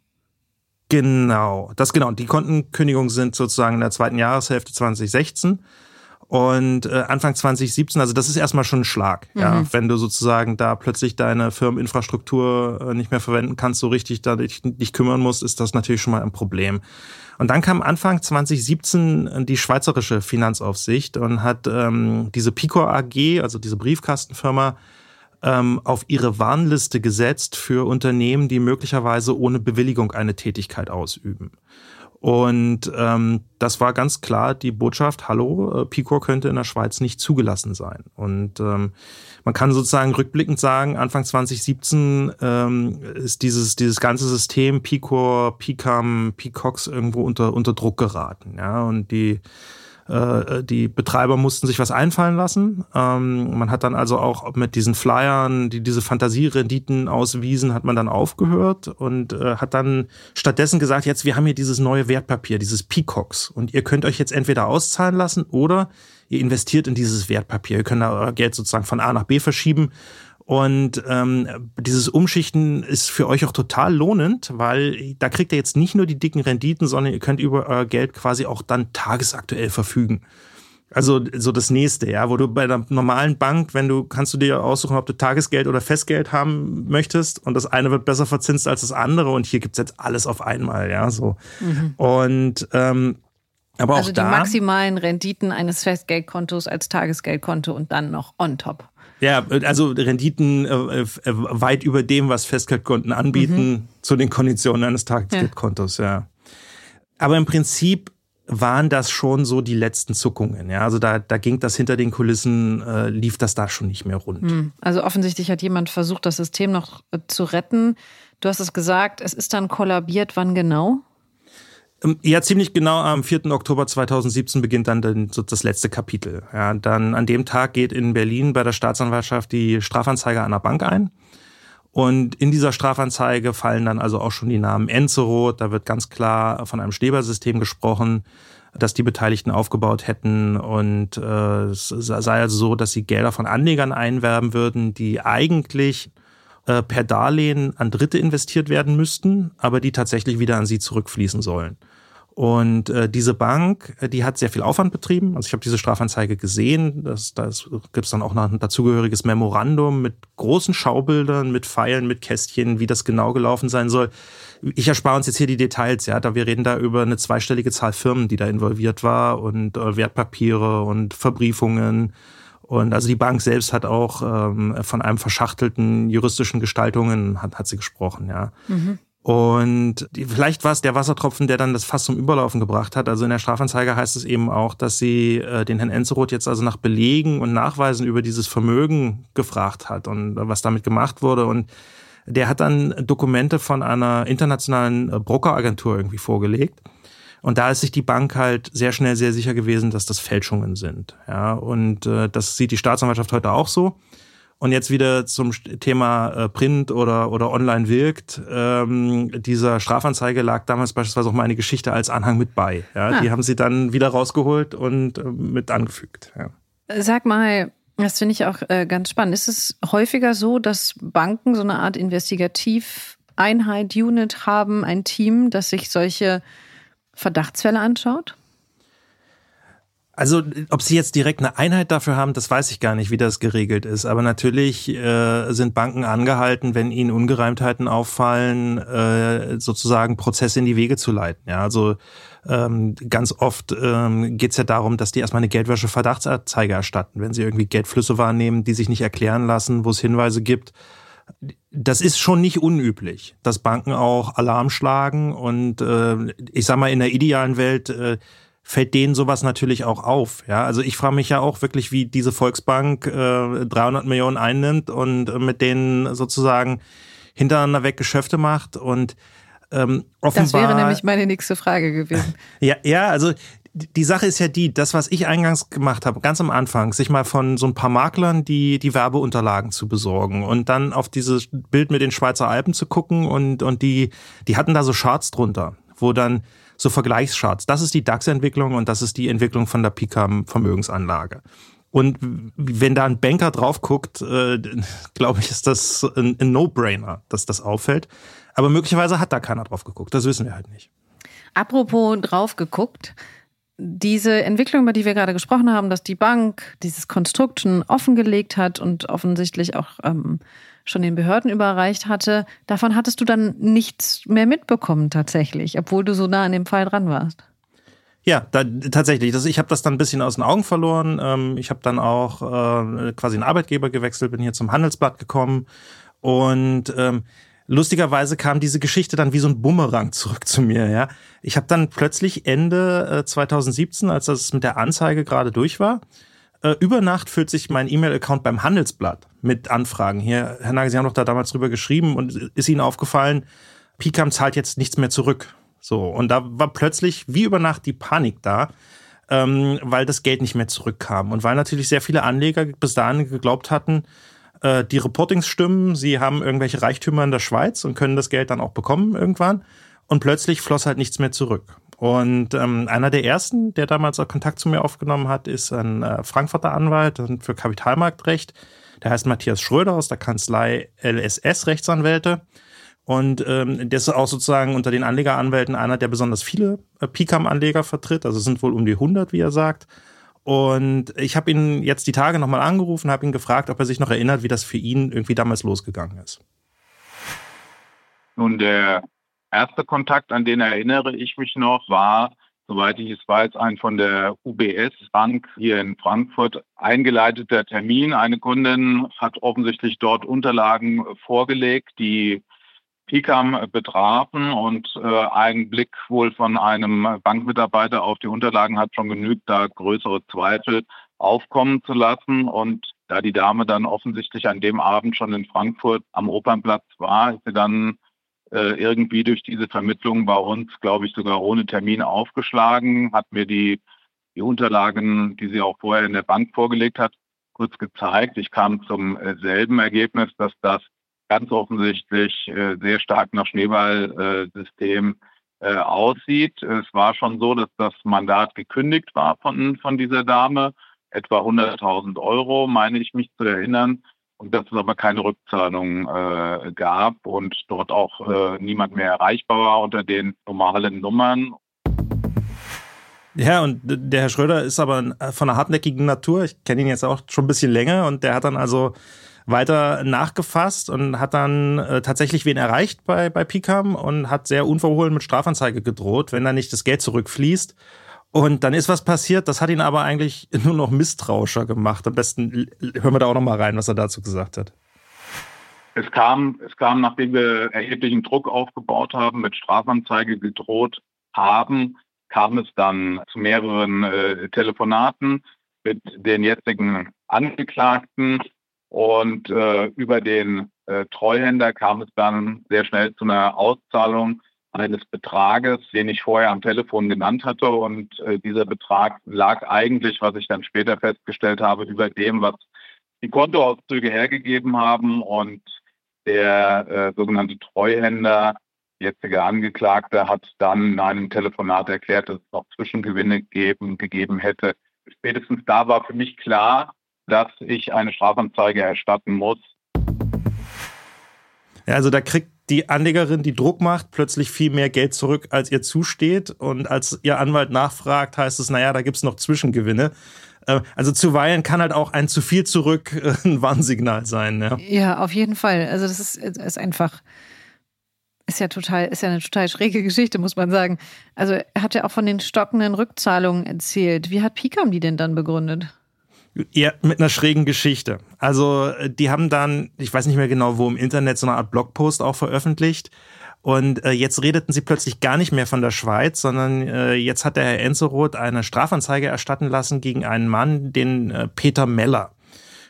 Genau, das genau. Die Kontenkündigungen sind sozusagen in der zweiten Jahreshälfte 2016. Und äh, Anfang 2017, also das ist erstmal schon ein Schlag, mhm. ja, wenn du sozusagen da plötzlich deine Firmeninfrastruktur äh, nicht mehr verwenden kannst, so richtig da dich, dich kümmern musst, ist das natürlich schon mal ein Problem. Und dann kam Anfang 2017 die schweizerische Finanzaufsicht und hat ähm, diese Picor AG, also diese Briefkastenfirma, ähm, auf ihre Warnliste gesetzt für Unternehmen, die möglicherweise ohne Bewilligung eine Tätigkeit ausüben. Und ähm, das war ganz klar die Botschaft, hallo, äh, Picor könnte in der Schweiz nicht zugelassen sein. Und ähm, man kann sozusagen rückblickend sagen, Anfang 2017 ähm, ist dieses, dieses ganze System Picor, Picam, Picox irgendwo unter, unter Druck geraten. Ja? Und die die Betreiber mussten sich was einfallen lassen. Ähm, man hat dann also auch mit diesen Flyern, die diese Fantasierenditen auswiesen, hat man dann aufgehört und äh, hat dann stattdessen gesagt, jetzt wir haben hier dieses neue Wertpapier, dieses Peacocks und ihr könnt euch jetzt entweder auszahlen lassen oder ihr investiert in dieses Wertpapier. Ihr könnt da euer Geld sozusagen von A nach B verschieben und ähm, dieses Umschichten ist für euch auch total lohnend, weil da kriegt ihr jetzt nicht nur die dicken Renditen, sondern ihr könnt über euer Geld quasi auch dann tagesaktuell verfügen. Also so das nächste, ja, wo du bei der normalen Bank, wenn du kannst du dir aussuchen, ob du Tagesgeld oder Festgeld haben möchtest und das eine wird besser verzinst als das andere und hier gibt's jetzt alles auf einmal, ja, so. Mhm. Und ähm, aber also auch die da, maximalen Renditen eines Festgeldkontos als Tagesgeldkonto und dann noch on top. Ja, also Renditen äh, äh, weit über dem, was Festgeldkonten anbieten, mhm. zu den Konditionen eines Tagesgeldkontos, ja. ja. Aber im Prinzip waren das schon so die letzten Zuckungen. Ja, also da, da ging das hinter den Kulissen, äh, lief das da schon nicht mehr rund. Mhm. Also offensichtlich hat jemand versucht, das System noch äh, zu retten. Du hast es gesagt, es ist dann kollabiert. Wann genau? Ähm, ja, ziemlich genau am 4. Oktober 2017 beginnt dann das letzte Kapitel. Ja, dann an dem Tag geht in Berlin bei der Staatsanwaltschaft die Strafanzeige einer Bank ein. Und in dieser Strafanzeige fallen dann also auch schon die Namen Enzeroth. Da wird ganz klar von einem Schneeballsystem gesprochen, das die Beteiligten aufgebaut hätten. Und äh, es sei also so, dass sie Gelder von Anlegern einwerben würden, die eigentlich äh, per Darlehen an Dritte investiert werden müssten, aber die tatsächlich wieder an sie zurückfließen sollen. Und äh, diese Bank, äh, die hat sehr viel Aufwand betrieben. Also ich habe diese Strafanzeige gesehen. Das, das gibt es dann auch noch ein dazugehöriges Memorandum mit großen Schaubildern, mit Pfeilen, mit Kästchen, wie das genau gelaufen sein soll. Ich erspare uns jetzt hier die Details, ja. Da wir reden da über eine zweistellige Zahl Firmen, die da involviert war und äh, Wertpapiere und Verbriefungen. Und also die Bank selbst hat auch ähm, von einem verschachtelten juristischen Gestaltungen hat, hat sie gesprochen, ja. Mhm. Und vielleicht war es der Wassertropfen, der dann das Fass zum Überlaufen gebracht hat. Also in der Strafanzeige heißt es eben auch, dass sie äh, den Herrn Enzeroth jetzt also nach Belegen und Nachweisen über dieses Vermögen gefragt hat und was damit gemacht wurde. Und der hat dann Dokumente von einer internationalen äh, Brokeragentur irgendwie vorgelegt. Und da ist sich die Bank halt sehr schnell sehr sicher gewesen, dass das Fälschungen sind. Ja, und äh, das sieht die Staatsanwaltschaft heute auch so. Und jetzt wieder zum Thema äh, Print oder, oder online wirkt. Ähm, dieser Strafanzeige lag damals beispielsweise auch meine Geschichte als Anhang mit bei. Ja, ah. Die haben sie dann wieder rausgeholt und äh, mit angefügt. Ja. Sag mal, das finde ich auch äh, ganz spannend. Ist es häufiger so, dass Banken so eine Art Investigativeinheit, Unit haben, ein Team, das sich solche Verdachtsfälle anschaut? Also, ob sie jetzt direkt eine Einheit dafür haben, das weiß ich gar nicht, wie das geregelt ist. Aber natürlich äh, sind Banken angehalten, wenn ihnen Ungereimtheiten auffallen, äh, sozusagen Prozesse in die Wege zu leiten. Ja, also ähm, ganz oft ähm, geht es ja darum, dass die erstmal eine Geldwäsche-Verdachtsanzeige erstatten, wenn sie irgendwie Geldflüsse wahrnehmen, die sich nicht erklären lassen, wo es Hinweise gibt. Das ist schon nicht unüblich, dass Banken auch Alarm schlagen und äh, ich sag mal in der idealen Welt äh, fällt denen sowas natürlich auch auf. Ja, also ich frage mich ja auch wirklich, wie diese Volksbank äh, 300 Millionen einnimmt und äh, mit denen sozusagen hintereinander weg Geschäfte macht und ähm, offenbar. Das wäre nämlich meine nächste Frage gewesen. *laughs* ja, ja, also die Sache ist ja die, das, was ich eingangs gemacht habe, ganz am Anfang, sich mal von so ein paar Maklern die, die Werbeunterlagen zu besorgen und dann auf dieses Bild mit den Schweizer Alpen zu gucken und, und die, die hatten da so Charts drunter, wo dann so Vergleichscharts. Das ist die DAX-Entwicklung und das ist die Entwicklung von der Picam-Vermögensanlage. Und wenn da ein Banker drauf guckt, äh, *laughs* glaube ich, ist das ein, ein No-Brainer, dass das auffällt. Aber möglicherweise hat da keiner drauf geguckt. Das wissen wir halt nicht. Apropos drauf geguckt. Diese Entwicklung, über die wir gerade gesprochen haben, dass die Bank dieses Konstrukt schon offengelegt hat und offensichtlich auch ähm, schon den Behörden überreicht hatte, davon hattest du dann nichts mehr mitbekommen tatsächlich, obwohl du so nah an dem Fall dran warst. Ja, da, tatsächlich. Das, ich habe das dann ein bisschen aus den Augen verloren. Ähm, ich habe dann auch äh, quasi einen Arbeitgeber gewechselt, bin hier zum Handelsblatt gekommen und ähm, lustigerweise kam diese Geschichte dann wie so ein Bumerang zurück *laughs* zu mir. Ja, ich habe dann plötzlich Ende äh, 2017, als das mit der Anzeige gerade durch war, äh, über Nacht füllt sich mein E-Mail-Account beim Handelsblatt mit Anfragen. Hier, Herr Nagel, Sie haben doch da damals drüber geschrieben und ist Ihnen aufgefallen, Picam zahlt jetzt nichts mehr zurück. So, und da war plötzlich wie über Nacht die Panik da. ähm, weil das Geld nicht mehr zurückkam. Und weil natürlich sehr viele Anleger bis dahin geglaubt hatten, äh, die Reportings stimmen, sie haben irgendwelche Reichtümer in der Schweiz und können das Geld dann auch bekommen irgendwann. Und plötzlich floss halt nichts mehr zurück. Und ähm, einer der ersten, der damals auch Kontakt zu mir aufgenommen hat, ist ein äh, Frankfurter Anwalt für Kapitalmarktrecht. Der heißt Matthias Schröder aus der Kanzlei LSS Rechtsanwälte. Und ähm, der ist auch sozusagen unter den Anlegeranwälten einer, der besonders viele äh, PICAM-Anleger vertritt. Also sind wohl um die 100, wie er sagt. Und ich habe ihn jetzt die Tage nochmal angerufen, habe ihn gefragt, ob er sich noch erinnert, wie das für ihn irgendwie damals losgegangen ist. Nun, der erste Kontakt, an den erinnere ich mich noch, war, soweit ich es weiß, ein von der UBS Bank hier in Frankfurt eingeleiteter Termin. Eine Kundin hat offensichtlich dort Unterlagen vorgelegt, die PICAM betrafen und äh, ein Blick wohl von einem Bankmitarbeiter auf die Unterlagen hat schon genügt, da größere Zweifel aufkommen zu lassen. Und da die Dame dann offensichtlich an dem Abend schon in Frankfurt am Opernplatz war, ist sie dann irgendwie durch diese Vermittlung bei uns, glaube ich, sogar ohne Termin aufgeschlagen, hat mir die, die Unterlagen, die sie auch vorher in der Bank vorgelegt hat, kurz gezeigt. Ich kam zum äh, selben Ergebnis, dass das ganz offensichtlich äh, sehr stark nach Schneeballsystem äh, aussieht. Es war schon so, dass das Mandat gekündigt war von, von dieser Dame, etwa 100.000 Euro, meine ich mich zu erinnern, und dass es aber keine Rückzahlung äh, gab und dort auch äh, niemand mehr erreichbar war unter den normalen Nummern. Ja, und der Herr Schröder ist aber von einer hartnäckigen Natur. Ich kenne ihn jetzt auch schon ein bisschen länger und der hat dann also weiter nachgefasst und hat dann äh, tatsächlich wen erreicht bei, bei Picam und hat sehr unverhohlen mit Strafanzeige gedroht, wenn da nicht das Geld zurückfließt. Und dann ist was passiert, das hat ihn aber eigentlich *laughs* nur noch misstrauischer gemacht. Am besten hören wir da auch noch mal rein, was er dazu gesagt hat. Es kam, es kam, nachdem wir erheblichen Druck aufgebaut haben, mit Strafanzeige gedroht haben, kam es dann zu mehreren äh, Telefonaten mit den jetzigen Angeklagten und äh, über den äh, Treuhänder kam es dann sehr schnell zu einer Auszahlung eines Betrages, den ich vorher am Telefon genannt hatte. Und äh, dieser Betrag lag eigentlich, was ich dann später festgestellt habe, über dem, was die Kontoauszüge hergegeben haben. Und der äh, sogenannte Treuhänder, jetzige Angeklagte, hat dann in einem Telefonat erklärt, dass es noch Zwischengewinne geben, gegeben hätte. Spätestens da war für mich klar, dass ich eine Strafanzeige erstatten muss. Ja, also da kriegt die Anlegerin, die Druck macht, plötzlich viel mehr Geld zurück, als ihr zusteht. Und als ihr Anwalt nachfragt, heißt es, naja, da gibt es noch Zwischengewinne. Äh, also zuweilen kann halt auch ein zu viel zurück *laughs* ein Warnsignal sein. Ja, ja auf jeden Fall. Also das ist, ist einfach, ist ja total, ist ja eine total schräge Geschichte, muss man sagen. Also er hat ja auch von den stockenden Rückzahlungen erzählt. Wie hat Pikam die denn dann begründet? Ja, mit einer schrägen Geschichte. Also, die haben dann, ich weiß nicht mehr genau, wo im Internet so eine Art Blogpost auch veröffentlicht. Und äh, jetzt redeten sie plötzlich gar nicht mehr von der Schweiz, sondern äh, jetzt hat der Herr Enzeroth eine Strafanzeige erstatten lassen gegen einen Mann, den äh, Peter Meller.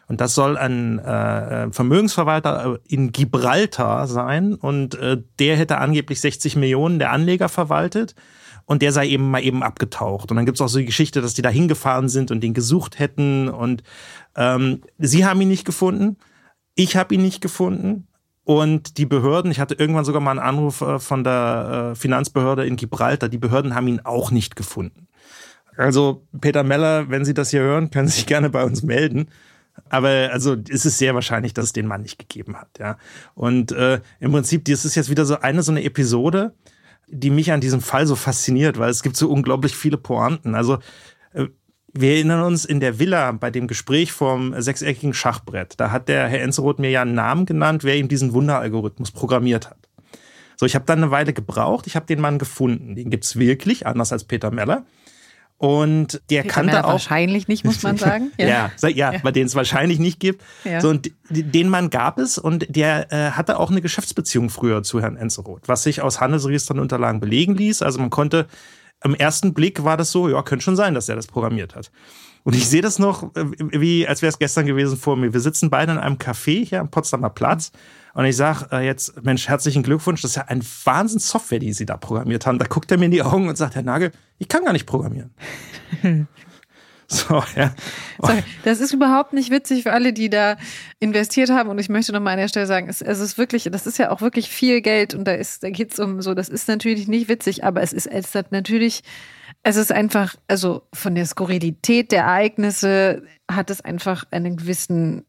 Und das soll ein äh, Vermögensverwalter in Gibraltar sein. Und äh, der hätte angeblich 60 Millionen der Anleger verwaltet und der sei eben mal eben abgetaucht. Und dann gibt es auch so die Geschichte, dass die da hingefahren sind und den gesucht hätten. Und ähm, sie haben ihn nicht gefunden. Ich habe ihn nicht gefunden. Und die Behörden, ich hatte irgendwann sogar mal einen Anruf äh, von der äh, Finanzbehörde in Gibraltar, die Behörden haben ihn auch nicht gefunden. Also Peter Meller, wenn Sie das hier hören, können Sie sich gerne bei uns melden. Aber also ist es sehr wahrscheinlich, dass es den Mann nicht gegeben hat, ja. Und äh, im Prinzip, das ist jetzt wieder so eine so eine Episode, die mich an diesem Fall so fasziniert, weil es gibt so unglaublich viele Pointen. Also äh, wir erinnern uns in der Villa bei dem Gespräch vom sechseckigen Schachbrett. Da hat der Herr Enzeroth mir ja einen Namen genannt, wer ihm diesen Wunderalgorithmus programmiert hat. So, ich habe dann eine Weile gebraucht, ich habe den Mann gefunden. Den gibt's wirklich, anders als Peter Meller. Und der kannte auch. Wahrscheinlich nicht, muss man sagen. *laughs* Ja, ja, ja, ja. bei denen es wahrscheinlich nicht gibt. Ja. So, und den Mann gab es und der äh, hatte auch eine Geschäftsbeziehung früher zu Herrn Enzeroth, was sich aus Handelsregistern Unterlagen belegen ließ. Also man konnte, am ersten Blick war das so, ja, könnte schon sein, dass er das programmiert hat. Und ich sehe das noch, äh, wie als wäre es gestern gewesen vor mir. Wir sitzen beide in einem Café hier am Potsdamer Platz Und ich sage äh, jetzt, Mensch, herzlichen Glückwunsch, das ist ja ein Wahnsinns-Software, die Sie da programmiert haben. Da guckt er mir in die Augen und sagt, Herr Nagel, ich kann gar nicht programmieren. *laughs* So, ja. Sorry, das ist überhaupt nicht witzig für alle, die da investiert haben. Und ich möchte noch mal an der Stelle sagen, es, es ist wirklich, das ist ja auch wirklich viel Geld und da ist, da geht's um so, das ist natürlich nicht witzig, aber es ist, es hat natürlich, es ist einfach, also von der Skurrilität der Ereignisse hat es einfach einen gewissen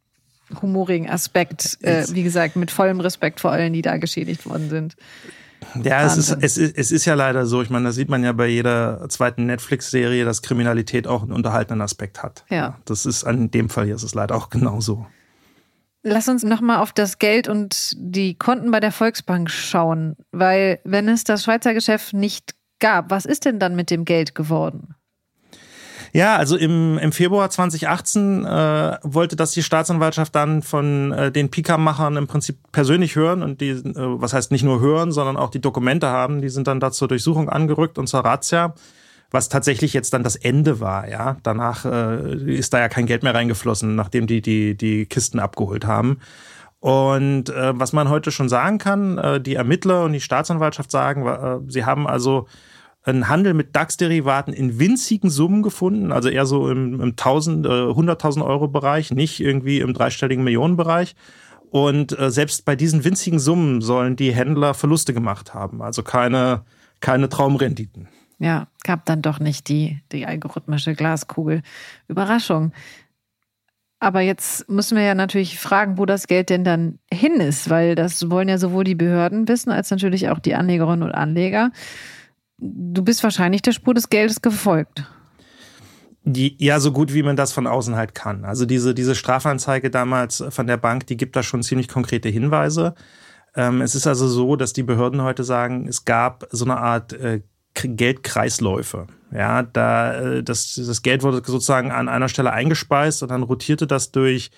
humorigen Aspekt, äh, wie gesagt, mit vollem Respekt vor allen, die da geschädigt worden sind. Ja, es ist, es, ist, es ist ja leider so. Ich meine, das sieht man ja bei jeder zweiten Netflix-Serie, dass Kriminalität auch einen unterhaltenden Aspekt hat. Ja. Das ist an dem Fall hier ist es leider auch genauso. Lass uns nochmal auf das Geld und die Konten bei der Volksbank schauen, weil wenn es das Schweizer Geschäft nicht gab, was ist denn dann mit dem Geld geworden? Ja, also im, im Februar 2018 äh, wollte das die Staatsanwaltschaft dann von äh, den Pika-Machern im Prinzip persönlich hören und die, äh, was heißt nicht nur hören, sondern auch die Dokumente haben, die sind dann da zur Durchsuchung angerückt und zur Razzia was tatsächlich jetzt dann das Ende war, ja. Danach äh, ist da ja kein Geld mehr reingeflossen, nachdem die die, die Kisten abgeholt haben. Und äh, was man heute schon sagen kann, äh, die Ermittler und die Staatsanwaltschaft sagen, äh, sie haben also einen Handel mit DAX-Derivaten in winzigen Summen gefunden, also eher so im, im 1000, äh, 100.000 Euro Bereich, nicht irgendwie im dreistelligen Millionenbereich. Und äh, selbst bei diesen winzigen Summen sollen die Händler Verluste gemacht haben, also keine, keine Traumrenditen. Ja, gab dann doch nicht die, die algorithmische Glaskugel. Überraschung. Aber jetzt müssen wir ja natürlich fragen, wo das Geld denn dann hin ist, weil das wollen ja sowohl die Behörden wissen, als natürlich auch die Anlegerinnen und Anleger du bist wahrscheinlich der Spur des Geldes gefolgt. Die, ja, so gut wie man das von außen halt kann. Also diese, diese Strafanzeige damals von der Bank, die gibt da schon ziemlich konkrete Hinweise. Ähm, es ist also so, dass die Behörden heute sagen, es gab so eine Art äh, Geldkreisläufe. Ja, da äh, das, das Geld wurde sozusagen an einer Stelle eingespeist und dann rotierte das durch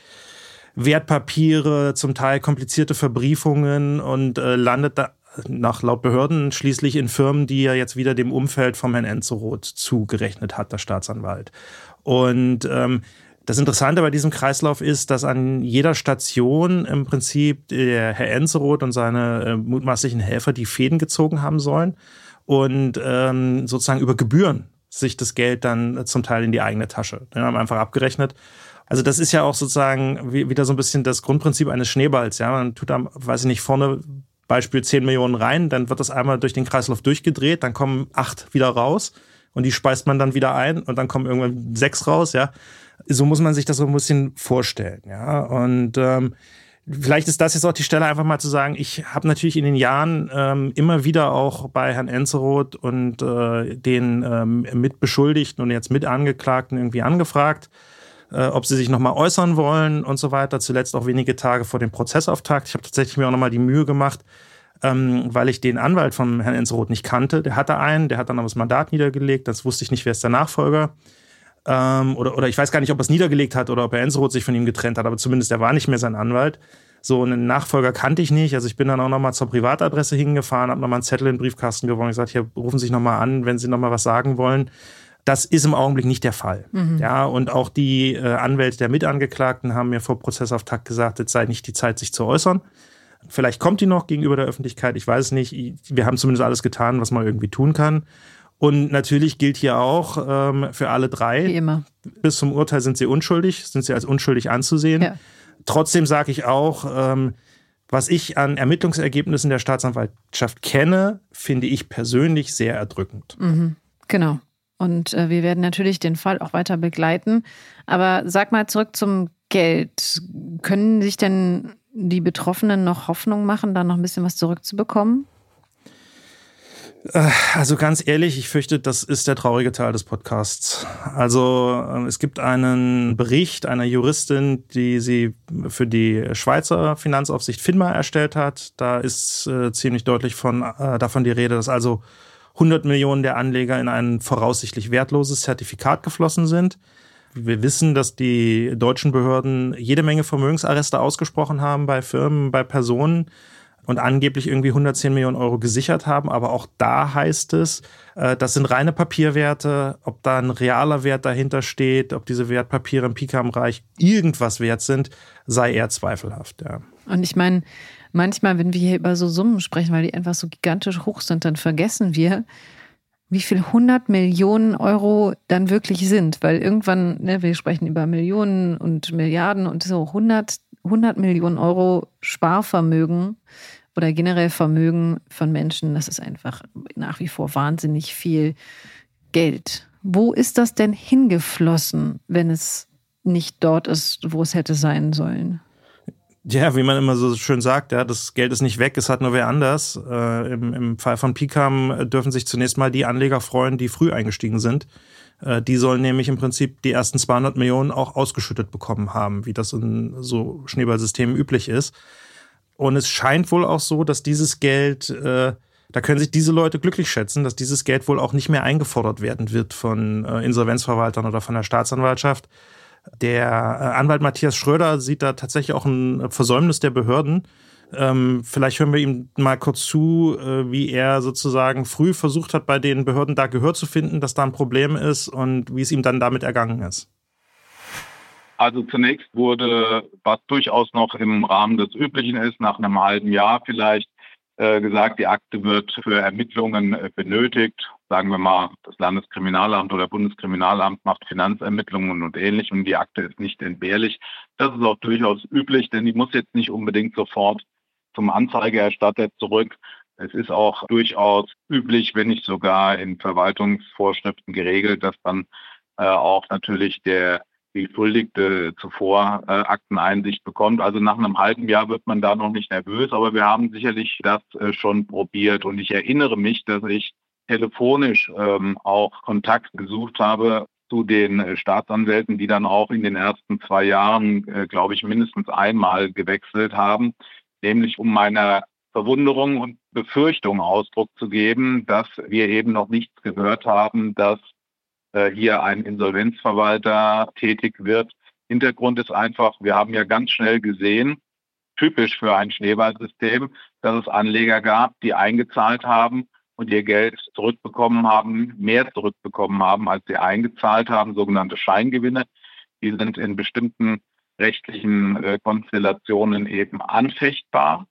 Wertpapiere, zum Teil komplizierte Verbriefungen und äh, landet da nach laut Behörden schließlich in Firmen, die er jetzt wieder dem Umfeld vom Herrn Enzeroth zugerechnet hat, der Staatsanwalt. Und ähm, das Interessante bei diesem Kreislauf ist, dass an jeder Station im Prinzip der Herr Enzeroth und seine äh, mutmaßlichen Helfer die Fäden gezogen haben sollen und ähm, sozusagen über Gebühren sich das Geld dann zum Teil in die eigene Tasche. Die haben einfach abgerechnet. Also das ist ja auch sozusagen wieder so ein bisschen das Grundprinzip eines Schneeballs. Ja, man tut da, weiß ich nicht, vorne Beispiel 10 Millionen rein, dann wird das einmal durch den Kreislauf durchgedreht, dann kommen acht wieder raus und die speist man dann wieder ein und dann kommen irgendwann sechs raus, ja. So muss man sich das so ein bisschen vorstellen, ja. Und ähm, vielleicht ist das jetzt auch die Stelle, einfach mal zu sagen, ich habe natürlich in den Jahren ähm, immer wieder auch bei Herrn Enzeroth und äh, den ähm, Mitbeschuldigten und jetzt Mitangeklagten irgendwie angefragt äh, ob sie sich nochmal äußern wollen und so weiter. Zuletzt auch wenige Tage vor dem Prozessauftakt. Ich habe tatsächlich mir auch nochmal die Mühe gemacht, ähm, weil ich den Anwalt von Herrn Enzeroth nicht kannte. Der hatte einen, der hat dann aber das Mandat niedergelegt. Das wusste ich nicht, wer ist der Nachfolger. Ähm, oder, oder ich weiß gar nicht, ob er es niedergelegt hat oder ob Herr Enzeroth sich von ihm getrennt hat, aber zumindest er war nicht mehr sein Anwalt. So einen Nachfolger kannte ich nicht. Also ich bin dann auch nochmal zur Privatadresse hingefahren, habe nochmal einen Zettel in den Briefkasten gewonnen und gesagt, hier rufen Sie sich nochmal an, wenn Sie nochmal was sagen wollen. Das ist im Augenblick nicht der Fall. Mhm. Ja, und auch die äh, Anwälte der Mitangeklagten haben mir vor Prozessauftakt gesagt, es sei nicht die Zeit, sich zu äußern. Vielleicht kommt die noch gegenüber der Öffentlichkeit, ich weiß nicht. Wir haben zumindest alles getan, was man irgendwie tun kann. Und natürlich gilt hier auch ähm, für alle drei. Wie immer. Bis zum Urteil sind sie unschuldig, sind sie als unschuldig anzusehen. Ja. Trotzdem sage ich auch, ähm, was ich an Ermittlungsergebnissen der Staatsanwaltschaft kenne, finde ich persönlich sehr erdrückend. Mhm. Genau. Und äh, wir werden natürlich den Fall auch weiter begleiten. Aber sag mal zurück zum Geld. Können sich denn die Betroffenen noch Hoffnung machen, da noch ein bisschen was zurückzubekommen? Äh, also ganz ehrlich, ich fürchte, das ist der traurige Teil des Podcasts. Also äh, es gibt einen Bericht einer Juristin, die sie für die Schweizer Finanzaufsicht FINMA erstellt hat. Da ist äh, ziemlich deutlich von, äh, davon die Rede, dass also 100 Millionen der Anleger in ein voraussichtlich wertloses Zertifikat geflossen sind. Wir wissen, dass die deutschen Behörden jede Menge Vermögensarreste ausgesprochen haben bei Firmen, bei Personen und angeblich irgendwie 110 Millionen Euro gesichert haben. Aber auch da heißt es, äh, das sind reine Papierwerte. Ob da ein realer Wert dahinter steht, ob diese Wertpapiere im Pika-Reich irgendwas wert sind, sei eher zweifelhaft. Ja. Und ich meine, manchmal, wenn wir hier über so Summen sprechen, weil die einfach so gigantisch hoch sind, dann vergessen wir, wie viel 100 Millionen Euro dann wirklich sind. Weil irgendwann, ne, wir sprechen über Millionen und Milliarden und so 100, 100 Millionen Euro Sparvermögen oder generell Vermögen von Menschen, das ist einfach nach wie vor wahnsinnig viel Geld. Wo ist das denn hingeflossen, wenn es nicht dort ist, wo es hätte sein sollen? Ja, wie man immer so schön sagt, ja, das Geld ist nicht weg, es hat nur wer anders. Äh, im, Im Fall von Picam dürfen sich zunächst mal die Anleger freuen, die früh eingestiegen sind. Äh, die sollen nämlich im Prinzip die ersten 200 Millionen auch ausgeschüttet bekommen haben, wie das in so Schneeballsystemen üblich ist. Und es scheint wohl auch so, dass dieses Geld, äh, da können sich diese Leute glücklich schätzen, dass dieses Geld wohl auch nicht mehr eingefordert werden wird von äh, Insolvenzverwaltern oder von der Staatsanwaltschaft. Der äh, Anwalt Matthias Schröder sieht da tatsächlich auch ein Versäumnis der Behörden. Ähm, vielleicht hören wir ihm mal kurz zu, äh, wie er sozusagen früh versucht hat, bei den Behörden da Gehör zu finden, dass da ein Problem ist und wie es ihm dann damit ergangen ist. Also zunächst wurde, was durchaus noch im Rahmen des Üblichen ist, nach einem halben Jahr vielleicht gesagt, die Akte wird für Ermittlungen äh, benötigt. Sagen wir mal, das Landeskriminalamt oder Bundeskriminalamt macht Finanzermittlungen und ähnlich und die Akte ist nicht entbehrlich. Das ist auch durchaus üblich, denn die muss jetzt nicht unbedingt sofort zum Anzeigeerstatter zurück. Es ist auch durchaus üblich, wenn nicht sogar in Verwaltungsvorschriften geregelt, dass dann äh, auch natürlich der Beschuldigte zuvor äh, Akteneinsicht bekommt. Also nach einem halben Jahr wird man da noch nicht nervös, aber wir haben sicherlich das äh, schon probiert. Und ich erinnere mich, dass ich telefonisch ähm, auch Kontakt gesucht habe zu den äh, Staatsanwälten, die dann auch in den ersten zwei Jahren, äh, glaube ich, mindestens einmal gewechselt haben, nämlich um meiner Verwunderung und Befürchtung Ausdruck zu geben, dass wir eben noch nichts gehört haben, dass hier ein Insolvenzverwalter tätig wird. Hintergrund ist einfach, wir haben ja ganz schnell gesehen, typisch für ein Schneeballsystem, dass es Anleger gab, die eingezahlt haben und ihr Geld zurückbekommen haben, mehr zurückbekommen haben, als sie eingezahlt haben, sogenannte Scheingewinne. Die sind in bestimmten rechtlichen äh, Konstellationen eben anfechtbar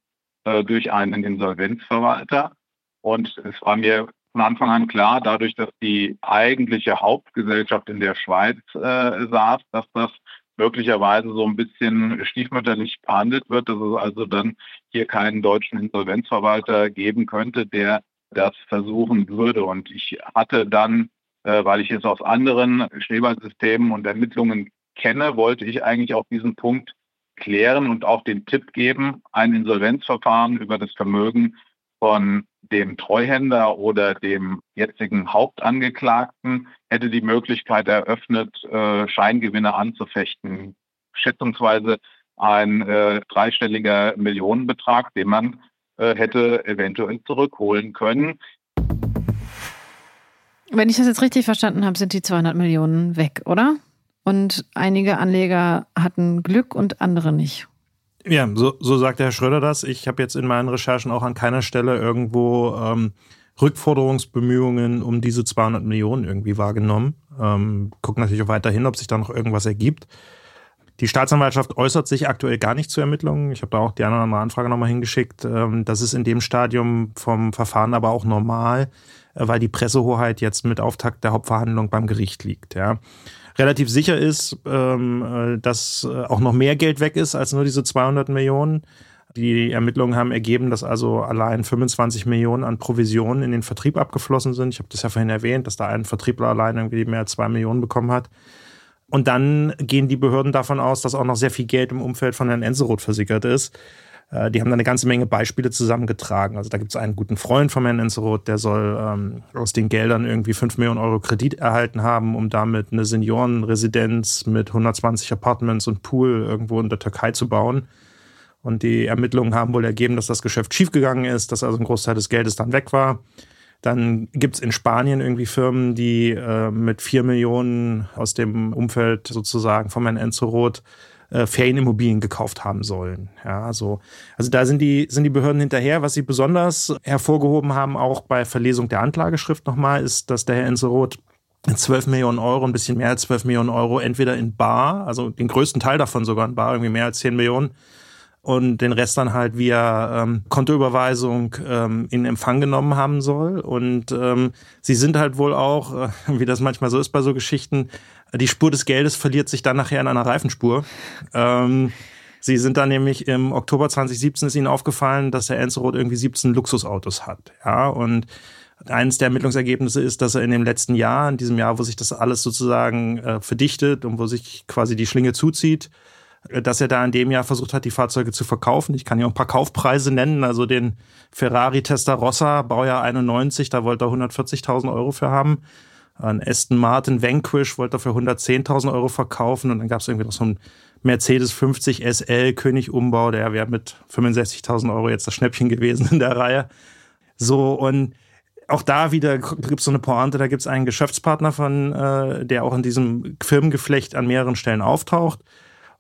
äh, durch einen Insolvenzverwalter. Und es war mir von Anfang an klar, dadurch, dass die eigentliche Hauptgesellschaft in der Schweiz äh, saß, dass das möglicherweise so ein bisschen stiefmütterlich behandelt wird, dass es also dann hier keinen deutschen Insolvenzverwalter geben könnte, der das versuchen würde. Und ich hatte dann, äh, weil ich es aus anderen Schneeballsystemen und Ermittlungen kenne, wollte ich eigentlich auch diesen Punkt klären und auch den Tipp geben, ein Insolvenzverfahren über das Vermögen von dem Treuhänder oder dem jetzigen Hauptangeklagten hätte die Möglichkeit eröffnet, äh, Scheingewinne anzufechten. Schätzungsweise ein äh, dreistelliger Millionenbetrag, den man äh, hätte eventuell zurückholen können. Wenn ich das jetzt richtig verstanden habe, sind die 200 Millionen weg, oder? Und einige Anleger hatten Glück und andere nicht. Ja, so, so sagt der Herr Schröder das. Ich habe jetzt in meinen Recherchen auch an keiner Stelle irgendwo ähm, Rückforderungsbemühungen um diese 200 Millionen irgendwie wahrgenommen. Ähm, gucken natürlich auch weiterhin, ob sich da noch irgendwas ergibt. Die Staatsanwaltschaft äußert sich aktuell gar nicht zu Ermittlungen. Ich habe da auch die eine oder andere Anfrage nochmal hingeschickt. Ähm, das ist in dem Stadium vom Verfahren aber auch normal, äh, weil die Pressehoheit jetzt mit Auftakt der Hauptverhandlung beim Gericht liegt. Ja relativ sicher ist, ähm, äh, dass äh, auch noch mehr Geld weg ist als nur diese 200 Millionen. Die Ermittlungen haben ergeben, dass also allein 25 Millionen an Provisionen in den Vertrieb abgeflossen sind. Ich habe das ja vorhin erwähnt, dass da ein Vertriebler allein irgendwie mehr als zwei Millionen bekommen hat. Und dann gehen die Behörden davon aus, dass auch noch sehr viel Geld im Umfeld von Herrn Enseroth versickert ist. Äh, die haben da eine ganze Menge Beispiele zusammengetragen. Also da gibt es einen guten Freund von Herrn Enzeroth, der soll ähm, aus den Geldern irgendwie 5 Millionen Euro Kredit erhalten haben, um damit eine Seniorenresidenz mit 120 Apartments und Pool irgendwo in der Türkei zu bauen. Und die Ermittlungen haben wohl ergeben, dass das Geschäft schiefgegangen ist, dass also ein Großteil des Geldes dann weg war. Dann gibt es in Spanien irgendwie Firmen, die äh, mit 4 Millionen aus dem Umfeld sozusagen von Herrn Enzeroth äh, Ferienimmobilien gekauft haben sollen. Ja, also, also da sind die, sind die Behörden hinterher. Was sie besonders hervorgehoben haben, auch bei Verlesung der Anklageschrift nochmal, ist, dass der Herr Enseroth 12 Millionen Euro, ein bisschen mehr als 12 Millionen Euro, entweder in Bar, also den größten Teil davon sogar in Bar, irgendwie mehr als 10 Millionen, und den Rest dann halt via ähm, Kontoüberweisung ähm, in Empfang genommen haben soll. Und ähm, sie sind halt wohl auch, äh, *laughs* wie das manchmal so ist bei so Geschichten, die Spur des Geldes verliert sich dann nachher in einer Reifenspur. Ähm, sie sind dann nämlich im Oktober 2017 ist ihnen aufgefallen, dass der Enzo Roth irgendwie 17 Luxusautos hat. Ja, und eines der Ermittlungsergebnisse ist, dass er in dem letzten Jahr, in diesem Jahr, wo sich das alles sozusagen äh, verdichtet und wo sich quasi die Schlinge zuzieht, äh, dass er da in dem Jahr versucht hat, die Fahrzeuge zu verkaufen. Ich kann hier auch ein paar Kaufpreise nennen. Also den Ferrari Testarossa, Baujahr 91, da wollte er 140.000 Euro für haben. Ein Aston Martin Vanquish wollte er für 110.000 Euro verkaufen. Und dann gab es irgendwie noch so ein Mercedes 50 SL König Umbau, der wäre mit 65.000 Euro jetzt das Schnäppchen gewesen in der Reihe. So, und auch da wieder gibt es so eine Pointe, da gibt es einen Geschäftspartner von, äh, der auch in diesem Firmengeflecht an mehreren Stellen auftaucht.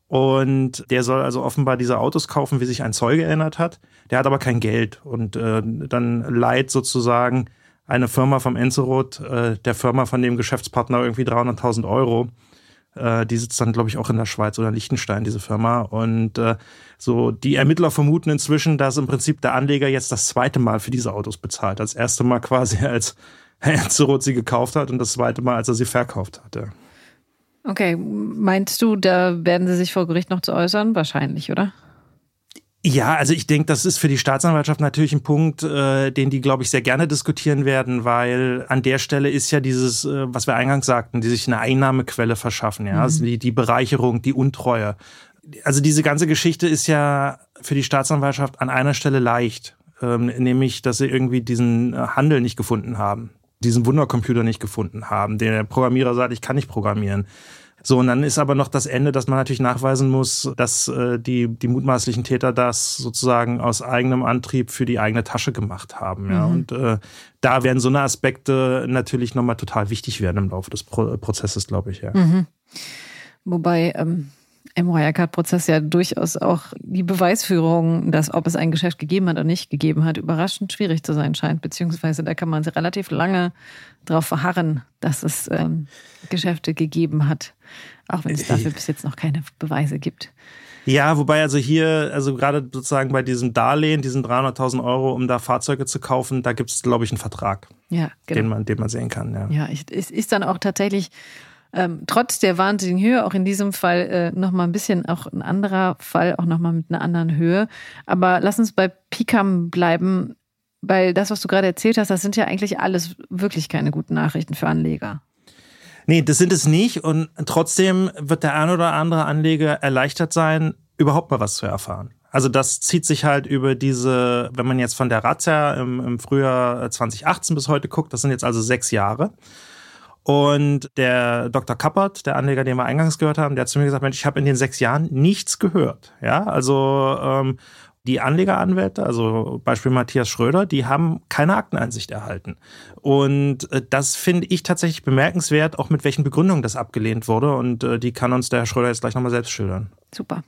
Und der soll also offenbar diese Autos kaufen, wie sich ein Zeuge erinnert hat. Der hat aber kein Geld. Und äh, dann leiht sozusagen eine Firma vom Enzeroth, äh, der Firma von dem Geschäftspartner irgendwie 300.000 Euro. Äh, die sitzt dann, glaube ich, auch in der Schweiz oder Liechtenstein, diese Firma. Und äh, so die Ermittler vermuten inzwischen, dass im Prinzip der Anleger jetzt das zweite Mal für diese Autos bezahlt. Das erste Mal quasi, *laughs* als Herr Enzeroth sie gekauft hat und das zweite Mal, als er sie verkauft hatte. Okay, meinst du, da werden sie sich vor Gericht noch zu äußern? Wahrscheinlich, oder? Ja, also ich denke, das ist für die Staatsanwaltschaft natürlich ein Punkt, äh, den die, glaube ich, sehr gerne diskutieren werden, weil an der Stelle ist ja dieses, äh, was wir eingangs sagten, die sich eine Einnahmequelle verschaffen, ja, mhm. also die, die Bereicherung, die Untreue. Also diese ganze Geschichte ist ja für die Staatsanwaltschaft an einer Stelle leicht, ähm, nämlich, dass sie irgendwie diesen äh, Handel nicht gefunden haben diesen Wundercomputer nicht gefunden haben. Der Programmierer sagt, ich kann nicht programmieren. So, und dann ist aber noch das Ende, dass man natürlich nachweisen muss, dass äh, die, die mutmaßlichen Täter das sozusagen aus eigenem Antrieb für die eigene Tasche gemacht haben. Ja. Mhm. Und äh, da werden so eine Aspekte natürlich nochmal total wichtig werden im Laufe des Pro Prozesses, glaube ich, ja. Mhm. Wobei, ähm, im Wirecard-Prozess ja durchaus auch die Beweisführung, dass ob es ein Geschäft gegeben hat oder nicht gegeben hat, überraschend schwierig zu sein scheint. Beziehungsweise da kann man relativ lange darauf verharren, dass es ähm, Geschäfte gegeben hat, auch wenn es dafür bis jetzt noch keine Beweise gibt. Ja, wobei also hier, also gerade sozusagen bei diesem Darlehen, diesen 300.000 Euro, um da Fahrzeuge zu kaufen, da gibt es, glaube ich, einen Vertrag, ja, genau. den, man, den man sehen kann. Ja, ja es ist dann auch tatsächlich ähm, trotz der wahnsinnigen Höhe, auch in diesem Fall äh, nochmal ein bisschen, auch ein anderer Fall, auch nochmal mit einer anderen Höhe. Aber lass uns bei Pikam bleiben, weil das, was du gerade erzählt hast, das sind ja eigentlich alles wirklich keine guten Nachrichten für Anleger. Nee, das sind es nicht. Und trotzdem wird der ein oder andere Anleger erleichtert sein, überhaupt mal was zu erfahren. Also das zieht sich halt über diese, wenn man jetzt von der Razzia im, im Frühjahr 2018 bis heute guckt, das sind jetzt also sechs Jahre. Und der Dr. Kappert, der Anleger, den wir eingangs gehört haben, der hat zu mir gesagt, Mensch, ich habe in den sechs Jahren nichts gehört. Ja, also ähm, die Anlegeranwälte, also Beispiel Matthias Schröder, die haben keine Akteneinsicht erhalten. Und äh, das finde ich tatsächlich bemerkenswert, auch mit welchen Begründungen das abgelehnt wurde. Und äh, die kann uns der Herr Schröder jetzt gleich nochmal selbst schildern. Super.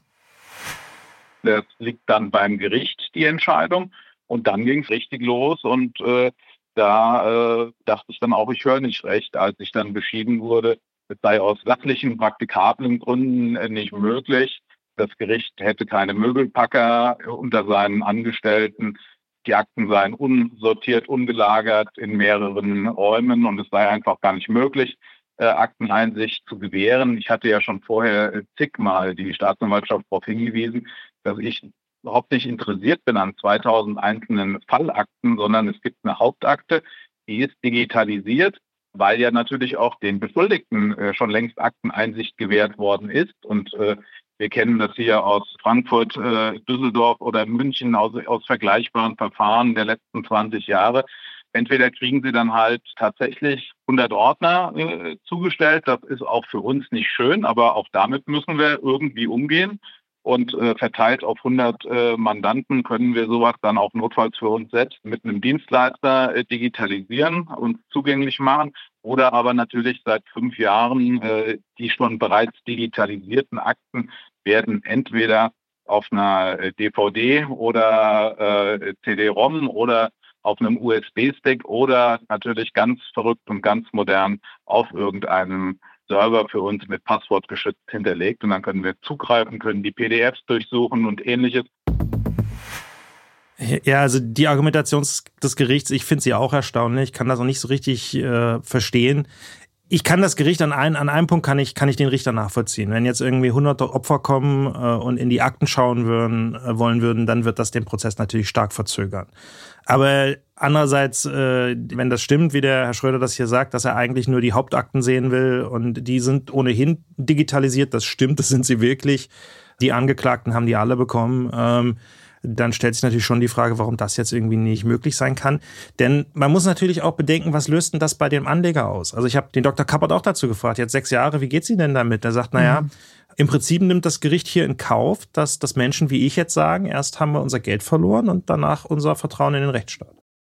Das liegt dann beim Gericht, die Entscheidung. Und dann ging es richtig los und äh, da äh, dachte ich dann auch, ich höre nicht recht, als ich dann beschieden wurde, es sei aus sachlichen, praktikablen Gründen äh, nicht möglich. Das Gericht hätte keine Möbelpacker unter seinen Angestellten. Die Akten seien unsortiert, ungelagert in mehreren Räumen und es sei einfach gar nicht möglich, äh, Akteneinsicht zu gewähren. Ich hatte ja schon vorher äh, zigmal die Staatsanwaltschaft darauf hingewiesen, dass ich überhaupt nicht interessiert bin an 2000 einzelnen Fallakten, sondern es gibt eine Hauptakte, die ist digitalisiert, weil ja natürlich auch den Beschuldigten äh, schon längst Akteneinsicht gewährt worden ist. Und äh, wir kennen das hier aus Frankfurt, äh, Düsseldorf oder München aus, aus vergleichbaren Verfahren der letzten 20 Jahre. Entweder kriegen sie dann halt tatsächlich 100 Ordner zugestellt. Das ist auch für uns nicht schön, aber auch damit müssen wir irgendwie umgehen und äh, verteilt auf 100 äh, Mandanten können wir sowas dann auch notfalls für uns selbst mit einem Dienstleister äh, digitalisieren und zugänglich machen oder aber natürlich seit fünf Jahren äh, die schon bereits digitalisierten Akten werden entweder auf einer DVD äh, oder äh, CD-ROM oder auf einem USB-Stick oder natürlich ganz verrückt und ganz modern auf irgendeinem Server für uns mit Passwort geschützt hinterlegt und dann können wir zugreifen, können die PDFs durchsuchen und ähnliches. Ja, also die Argumentation des Gerichts, ich finde sie auch erstaunlich, kann das auch nicht so richtig äh, verstehen. Ich kann das Gericht an, ein, an einem Punkt kann ich, kann ich den Richter nachvollziehen. Wenn jetzt irgendwie hunderte Opfer kommen äh, und in die Akten schauen würden, äh, wollen würden, dann wird das den Prozess natürlich stark verzögern. Aber andererseits, äh, wenn das stimmt, wie der Herr Schröder das hier sagt, dass er eigentlich nur die Hauptakten sehen will und die sind ohnehin digitalisiert, das stimmt, das sind sie wirklich. Die Angeklagten haben die alle bekommen. Ähm, dann stellt sich natürlich schon die Frage, warum das jetzt irgendwie nicht möglich sein kann. Denn man muss natürlich auch bedenken, was löst denn das bei dem Anleger aus? Also ich habe den Dr. Kappert auch dazu gefragt, jetzt sechs Jahre, wie geht's Ihnen denn damit? Er sagt, naja, mhm. im Prinzip nimmt das Gericht hier in Kauf, dass, dass Menschen wie ich jetzt sagen, erst haben wir unser Geld verloren und danach unser Vertrauen in den Rechtsstaat.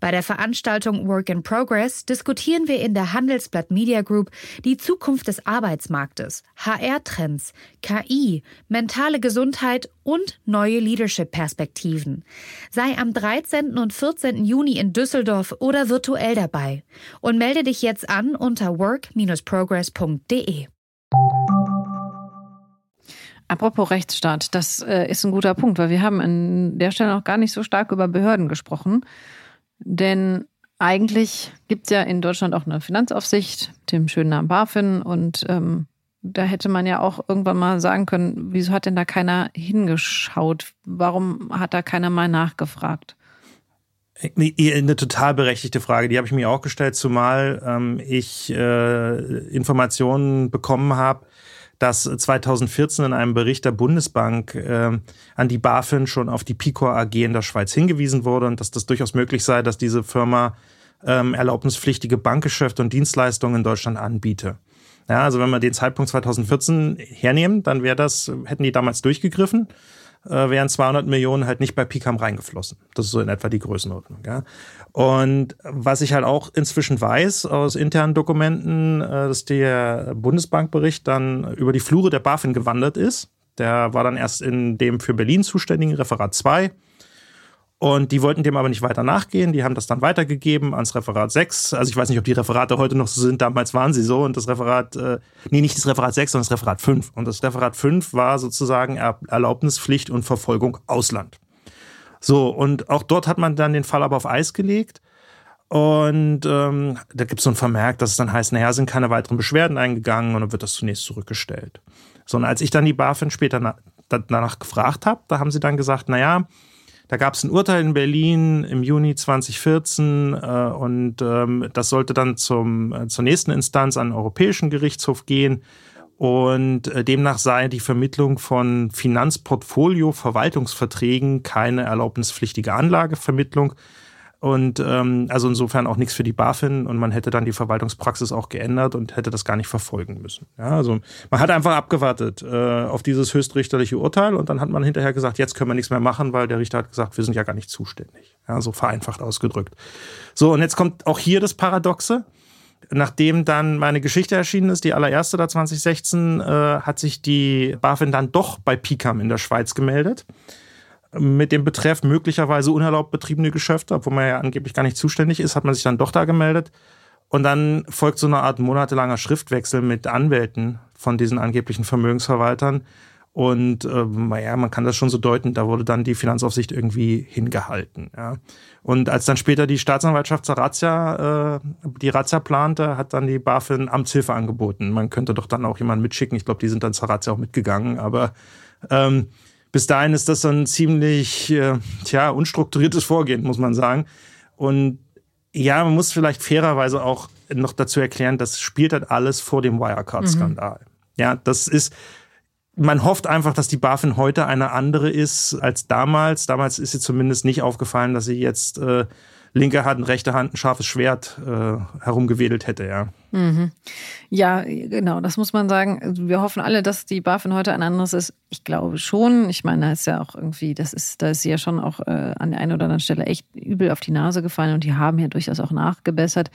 Bei der Veranstaltung Work in Progress diskutieren wir in der Handelsblatt Media Group die Zukunft des Arbeitsmarktes, HR-Trends, KI, mentale Gesundheit und neue Leadership-Perspektiven. Sei am 13. und 14. Juni in Düsseldorf oder virtuell dabei und melde dich jetzt an unter work-progress.de. Apropos Rechtsstaat, das äh, ist ein guter Punkt, weil wir haben an der Stelle noch gar nicht so stark über Behörden gesprochen. Denn eigentlich gibt es ja in Deutschland auch eine Finanzaufsicht, dem schönen Namen BaFin. Und ähm, da hätte man ja auch irgendwann mal sagen können, wieso hat denn da keiner hingeschaut? Warum hat da keiner mal nachgefragt? Eine total berechtigte Frage, die habe ich mir auch gestellt, zumal ähm, ich äh, Informationen bekommen habe, dass 2014 in einem Bericht der Bundesbank äh, an die BaFin schon auf die Picor AG in der Schweiz hingewiesen wurde und dass das durchaus möglich sei, dass diese Firma ähm, erlaubnispflichtige Bankgeschäfte und Dienstleistungen in Deutschland anbiete. Ja, also wenn wir den Zeitpunkt 2014 hernehmen, dann wäre das, hätten die damals durchgegriffen äh, wären 200 Millionen halt nicht bei Picam reingeflossen. Das ist so in etwa die Größenordnung. Ja. Und was ich halt auch inzwischen weiß aus internen Dokumenten, äh, dass der Bundesbankbericht dann über die Flure der BaFin gewandert ist. Der war dann erst in dem für Berlin zuständigen Referat 2 und die wollten dem aber nicht weiter nachgehen. Die haben das dann weitergegeben ans Referat 6. Also ich weiß nicht, ob die Referate heute noch so sind. Damals waren sie so. Und das Referat, äh, nee, nicht das Referat 6, sondern das Referat 5. Und das Referat 5 war sozusagen Erlaubnispflicht und Verfolgung Ausland. So, und auch dort hat man dann den Fall aber auf Eis gelegt. Und ähm, da gibt es so ein Vermerk, dass es dann heißt, naja, sind keine weiteren Beschwerden eingegangen und dann wird das zunächst zurückgestellt. So, und als ich dann die BaFin später na danach gefragt habe, da haben sie dann gesagt, naja, da gab es ein Urteil in Berlin im Juni 2014 äh, und ähm, das sollte dann zum, äh, zur nächsten Instanz an den Europäischen Gerichtshof gehen. Und äh, demnach sei die Vermittlung von Finanzportfolio-Verwaltungsverträgen keine erlaubnispflichtige Anlagevermittlung. Und ähm, also insofern auch nichts für die BaFin und man hätte dann die Verwaltungspraxis auch geändert und hätte das gar nicht verfolgen müssen. Ja, also man hat einfach abgewartet äh, auf dieses höchstrichterliche Urteil und dann hat man hinterher gesagt, jetzt können wir nichts mehr machen, weil der Richter hat gesagt, wir sind ja gar nicht zuständig. Ja, so vereinfacht ausgedrückt. So, und jetzt kommt auch hier das Paradoxe. Nachdem dann meine Geschichte erschienen ist, die allererste da 2016, äh, hat sich die BaFin dann doch bei PICAM in der Schweiz gemeldet mit dem Betreff möglicherweise unerlaubt betriebene Geschäfte, obwohl man ja angeblich gar nicht zuständig ist, hat man sich dann doch da gemeldet. Und dann folgt so eine Art monatelanger Schriftwechsel mit Anwälten von diesen angeblichen Vermögensverwaltern. Und äh, ja, man kann das schon so deuten, da wurde dann die Finanzaufsicht irgendwie hingehalten. Ja. Und als dann später die Staatsanwaltschaft zur Razzia, äh, die Razzia plante, hat dann die BaFin Amtshilfe angeboten. Man könnte doch dann auch jemanden mitschicken. Ich glaube, die sind dann zur Razzia auch mitgegangen. Aber ähm, bis dahin ist das ein ziemlich, äh, tja, unstrukturiertes Vorgehen, muss man sagen. Und ja, man muss vielleicht fairerweise auch noch dazu erklären, das spielt halt alles vor dem Wirecard-Skandal. Mhm. Ja, das ist, man hofft einfach, dass die BaFin heute eine andere ist als damals. Damals ist sie zumindest nicht aufgefallen, dass sie jetzt äh, linke Hand, rechte Hand ein scharfes Schwert äh, herumgewedelt hätte, ja. Mhm. Ja, genau, das muss man sagen. Also wir hoffen alle, dass die BaFin heute ein anderes ist. Ich glaube schon. Ich meine, da ist ja auch irgendwie, das ist, da ist sie ja schon auch äh, an der einen oder anderen Stelle echt übel auf die Nase gefallen und die haben ja durchaus auch nachgebessert.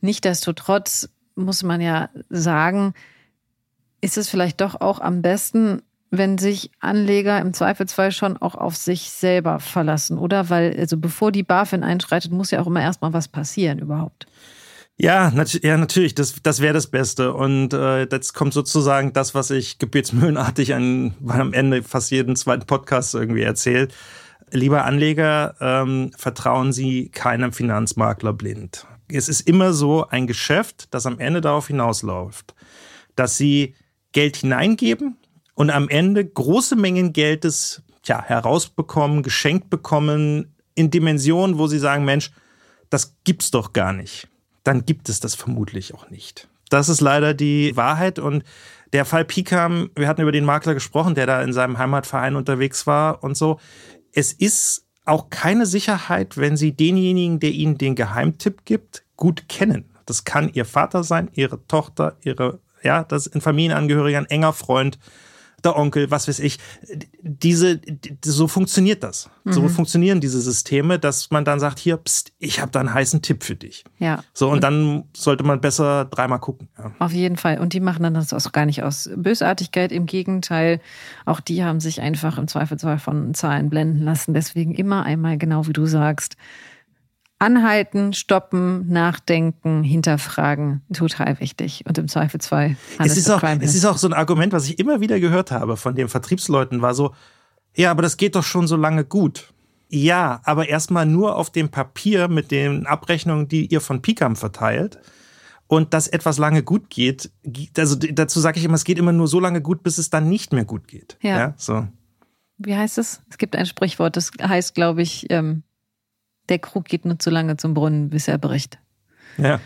Nichtsdestotrotz muss man ja sagen, ist es vielleicht doch auch am besten, wenn sich Anleger im Zweifelsfall schon auch auf sich selber verlassen, oder? Weil, also bevor die BaFin einschreitet, muss ja auch immer erstmal was passieren überhaupt. Ja, nat ja natürlich, das, das wäre das Beste. Und äh, jetzt kommt sozusagen das, was ich gebetsmühlenartig an, am Ende fast jeden zweiten Podcast irgendwie erzähle. Lieber Anleger, ähm, vertrauen Sie keinem Finanzmakler blind. Es ist immer so ein Geschäft, das am Ende darauf hinausläuft, dass Sie Geld hineingeben und am Ende große Mengen Geldes tja, herausbekommen, geschenkt bekommen, in Dimensionen, wo Sie sagen, Mensch, das gibt's doch gar nicht dann gibt es das vermutlich auch nicht. Das ist leider die Wahrheit und der Fall Pikam, wir hatten über den Makler gesprochen, der da in seinem Heimatverein unterwegs war und so. Es ist auch keine Sicherheit, wenn Sie denjenigen, der Ihnen den Geheimtipp gibt, gut kennen. Das kann Ihr Vater sein, Ihre Tochter, Ihre, ja, das ist ein Familienangehöriger, ein enger Freund Onkel, was weiß ich. Diese, so funktioniert das. Mhm. So funktionieren diese Systeme, dass man dann sagt, hier, pst, ich habe da einen heißen Tipp für dich. Ja. So, und dann sollte man besser dreimal gucken. Ja. Auf jeden Fall. Und die machen dann das auch gar nicht aus Bösartigkeit. Im Gegenteil, auch die haben sich einfach im Zweifelsfall von Zahlen blenden lassen. Deswegen immer einmal, genau wie du sagst, Anhalten, stoppen, nachdenken, hinterfragen, total wichtig. Und im Zweifelsfall. Es ist, auch, es ist auch so ein Argument, was ich immer wieder gehört habe von den Vertriebsleuten, war so, ja, aber das geht doch schon so lange gut. Ja, aber erstmal nur auf dem Papier mit den Abrechnungen, die ihr von Picam verteilt. Und dass etwas lange gut geht, also dazu sage ich immer, es geht immer nur so lange gut, bis es dann nicht mehr gut geht. Ja. ja so. Wie heißt es? Es gibt ein Sprichwort, das heißt, glaube ich, ähm, der Krug geht nur zu lange zum Brunnen, bis er bricht. Ja.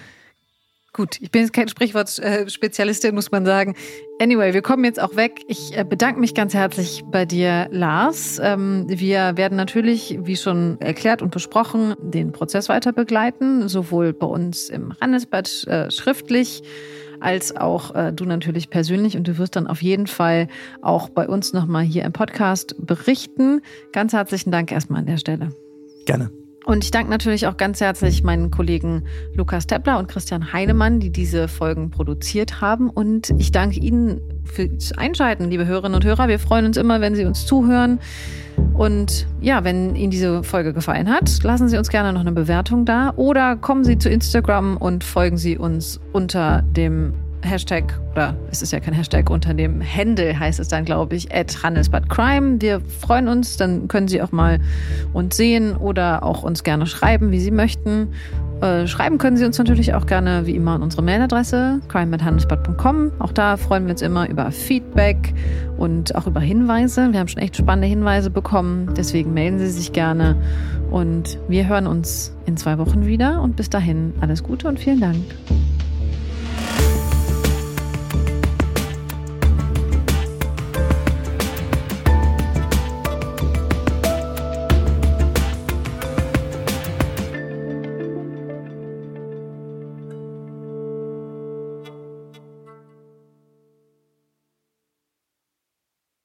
Gut, ich bin jetzt kein Sprichwortspezialistin, muss man sagen. Anyway, wir kommen jetzt auch weg. Ich äh, bedanke mich ganz herzlich bei dir, Lars. Ähm, wir werden natürlich, wie schon erklärt und besprochen, den Prozess weiter begleiten, sowohl bei uns im Handelsblatt äh, schriftlich als auch äh, du natürlich persönlich. Und du wirst dann auf jeden Fall auch bei uns nochmal hier im Podcast berichten. Ganz herzlichen Dank erstmal an der Stelle. Gerne. Und ich danke natürlich auch ganz herzlich meinen Kollegen Lukas Teppler und Christian Heinemann, die diese Folgen produziert haben. Und ich danke Ihnen fürs Einschalten, liebe Hörerinnen und Hörer. Wir freuen uns immer, wenn Sie uns zuhören. Und ja, wenn Ihnen diese Folge gefallen hat, lassen Sie uns gerne noch eine Bewertung da oder kommen Sie zu Instagram und folgen Sie uns unter dem Hashtag, oder es ist ja kein Hashtag, unter dem Handle heißt es dann, glaube ich, at Handelsbadcrime. Wir freuen uns, dann können Sie auch mal uns sehen oder auch uns gerne schreiben, wie Sie möchten. Äh, schreiben können Sie uns natürlich auch gerne wie immer an unsere Mailadresse crime.handelsblatt.com. Auch da freuen wir uns immer über Feedback und auch über Hinweise. Wir haben schon echt spannende Hinweise bekommen, deswegen melden Sie sich gerne und wir hören uns in zwei Wochen wieder und bis dahin alles Gute und vielen Dank.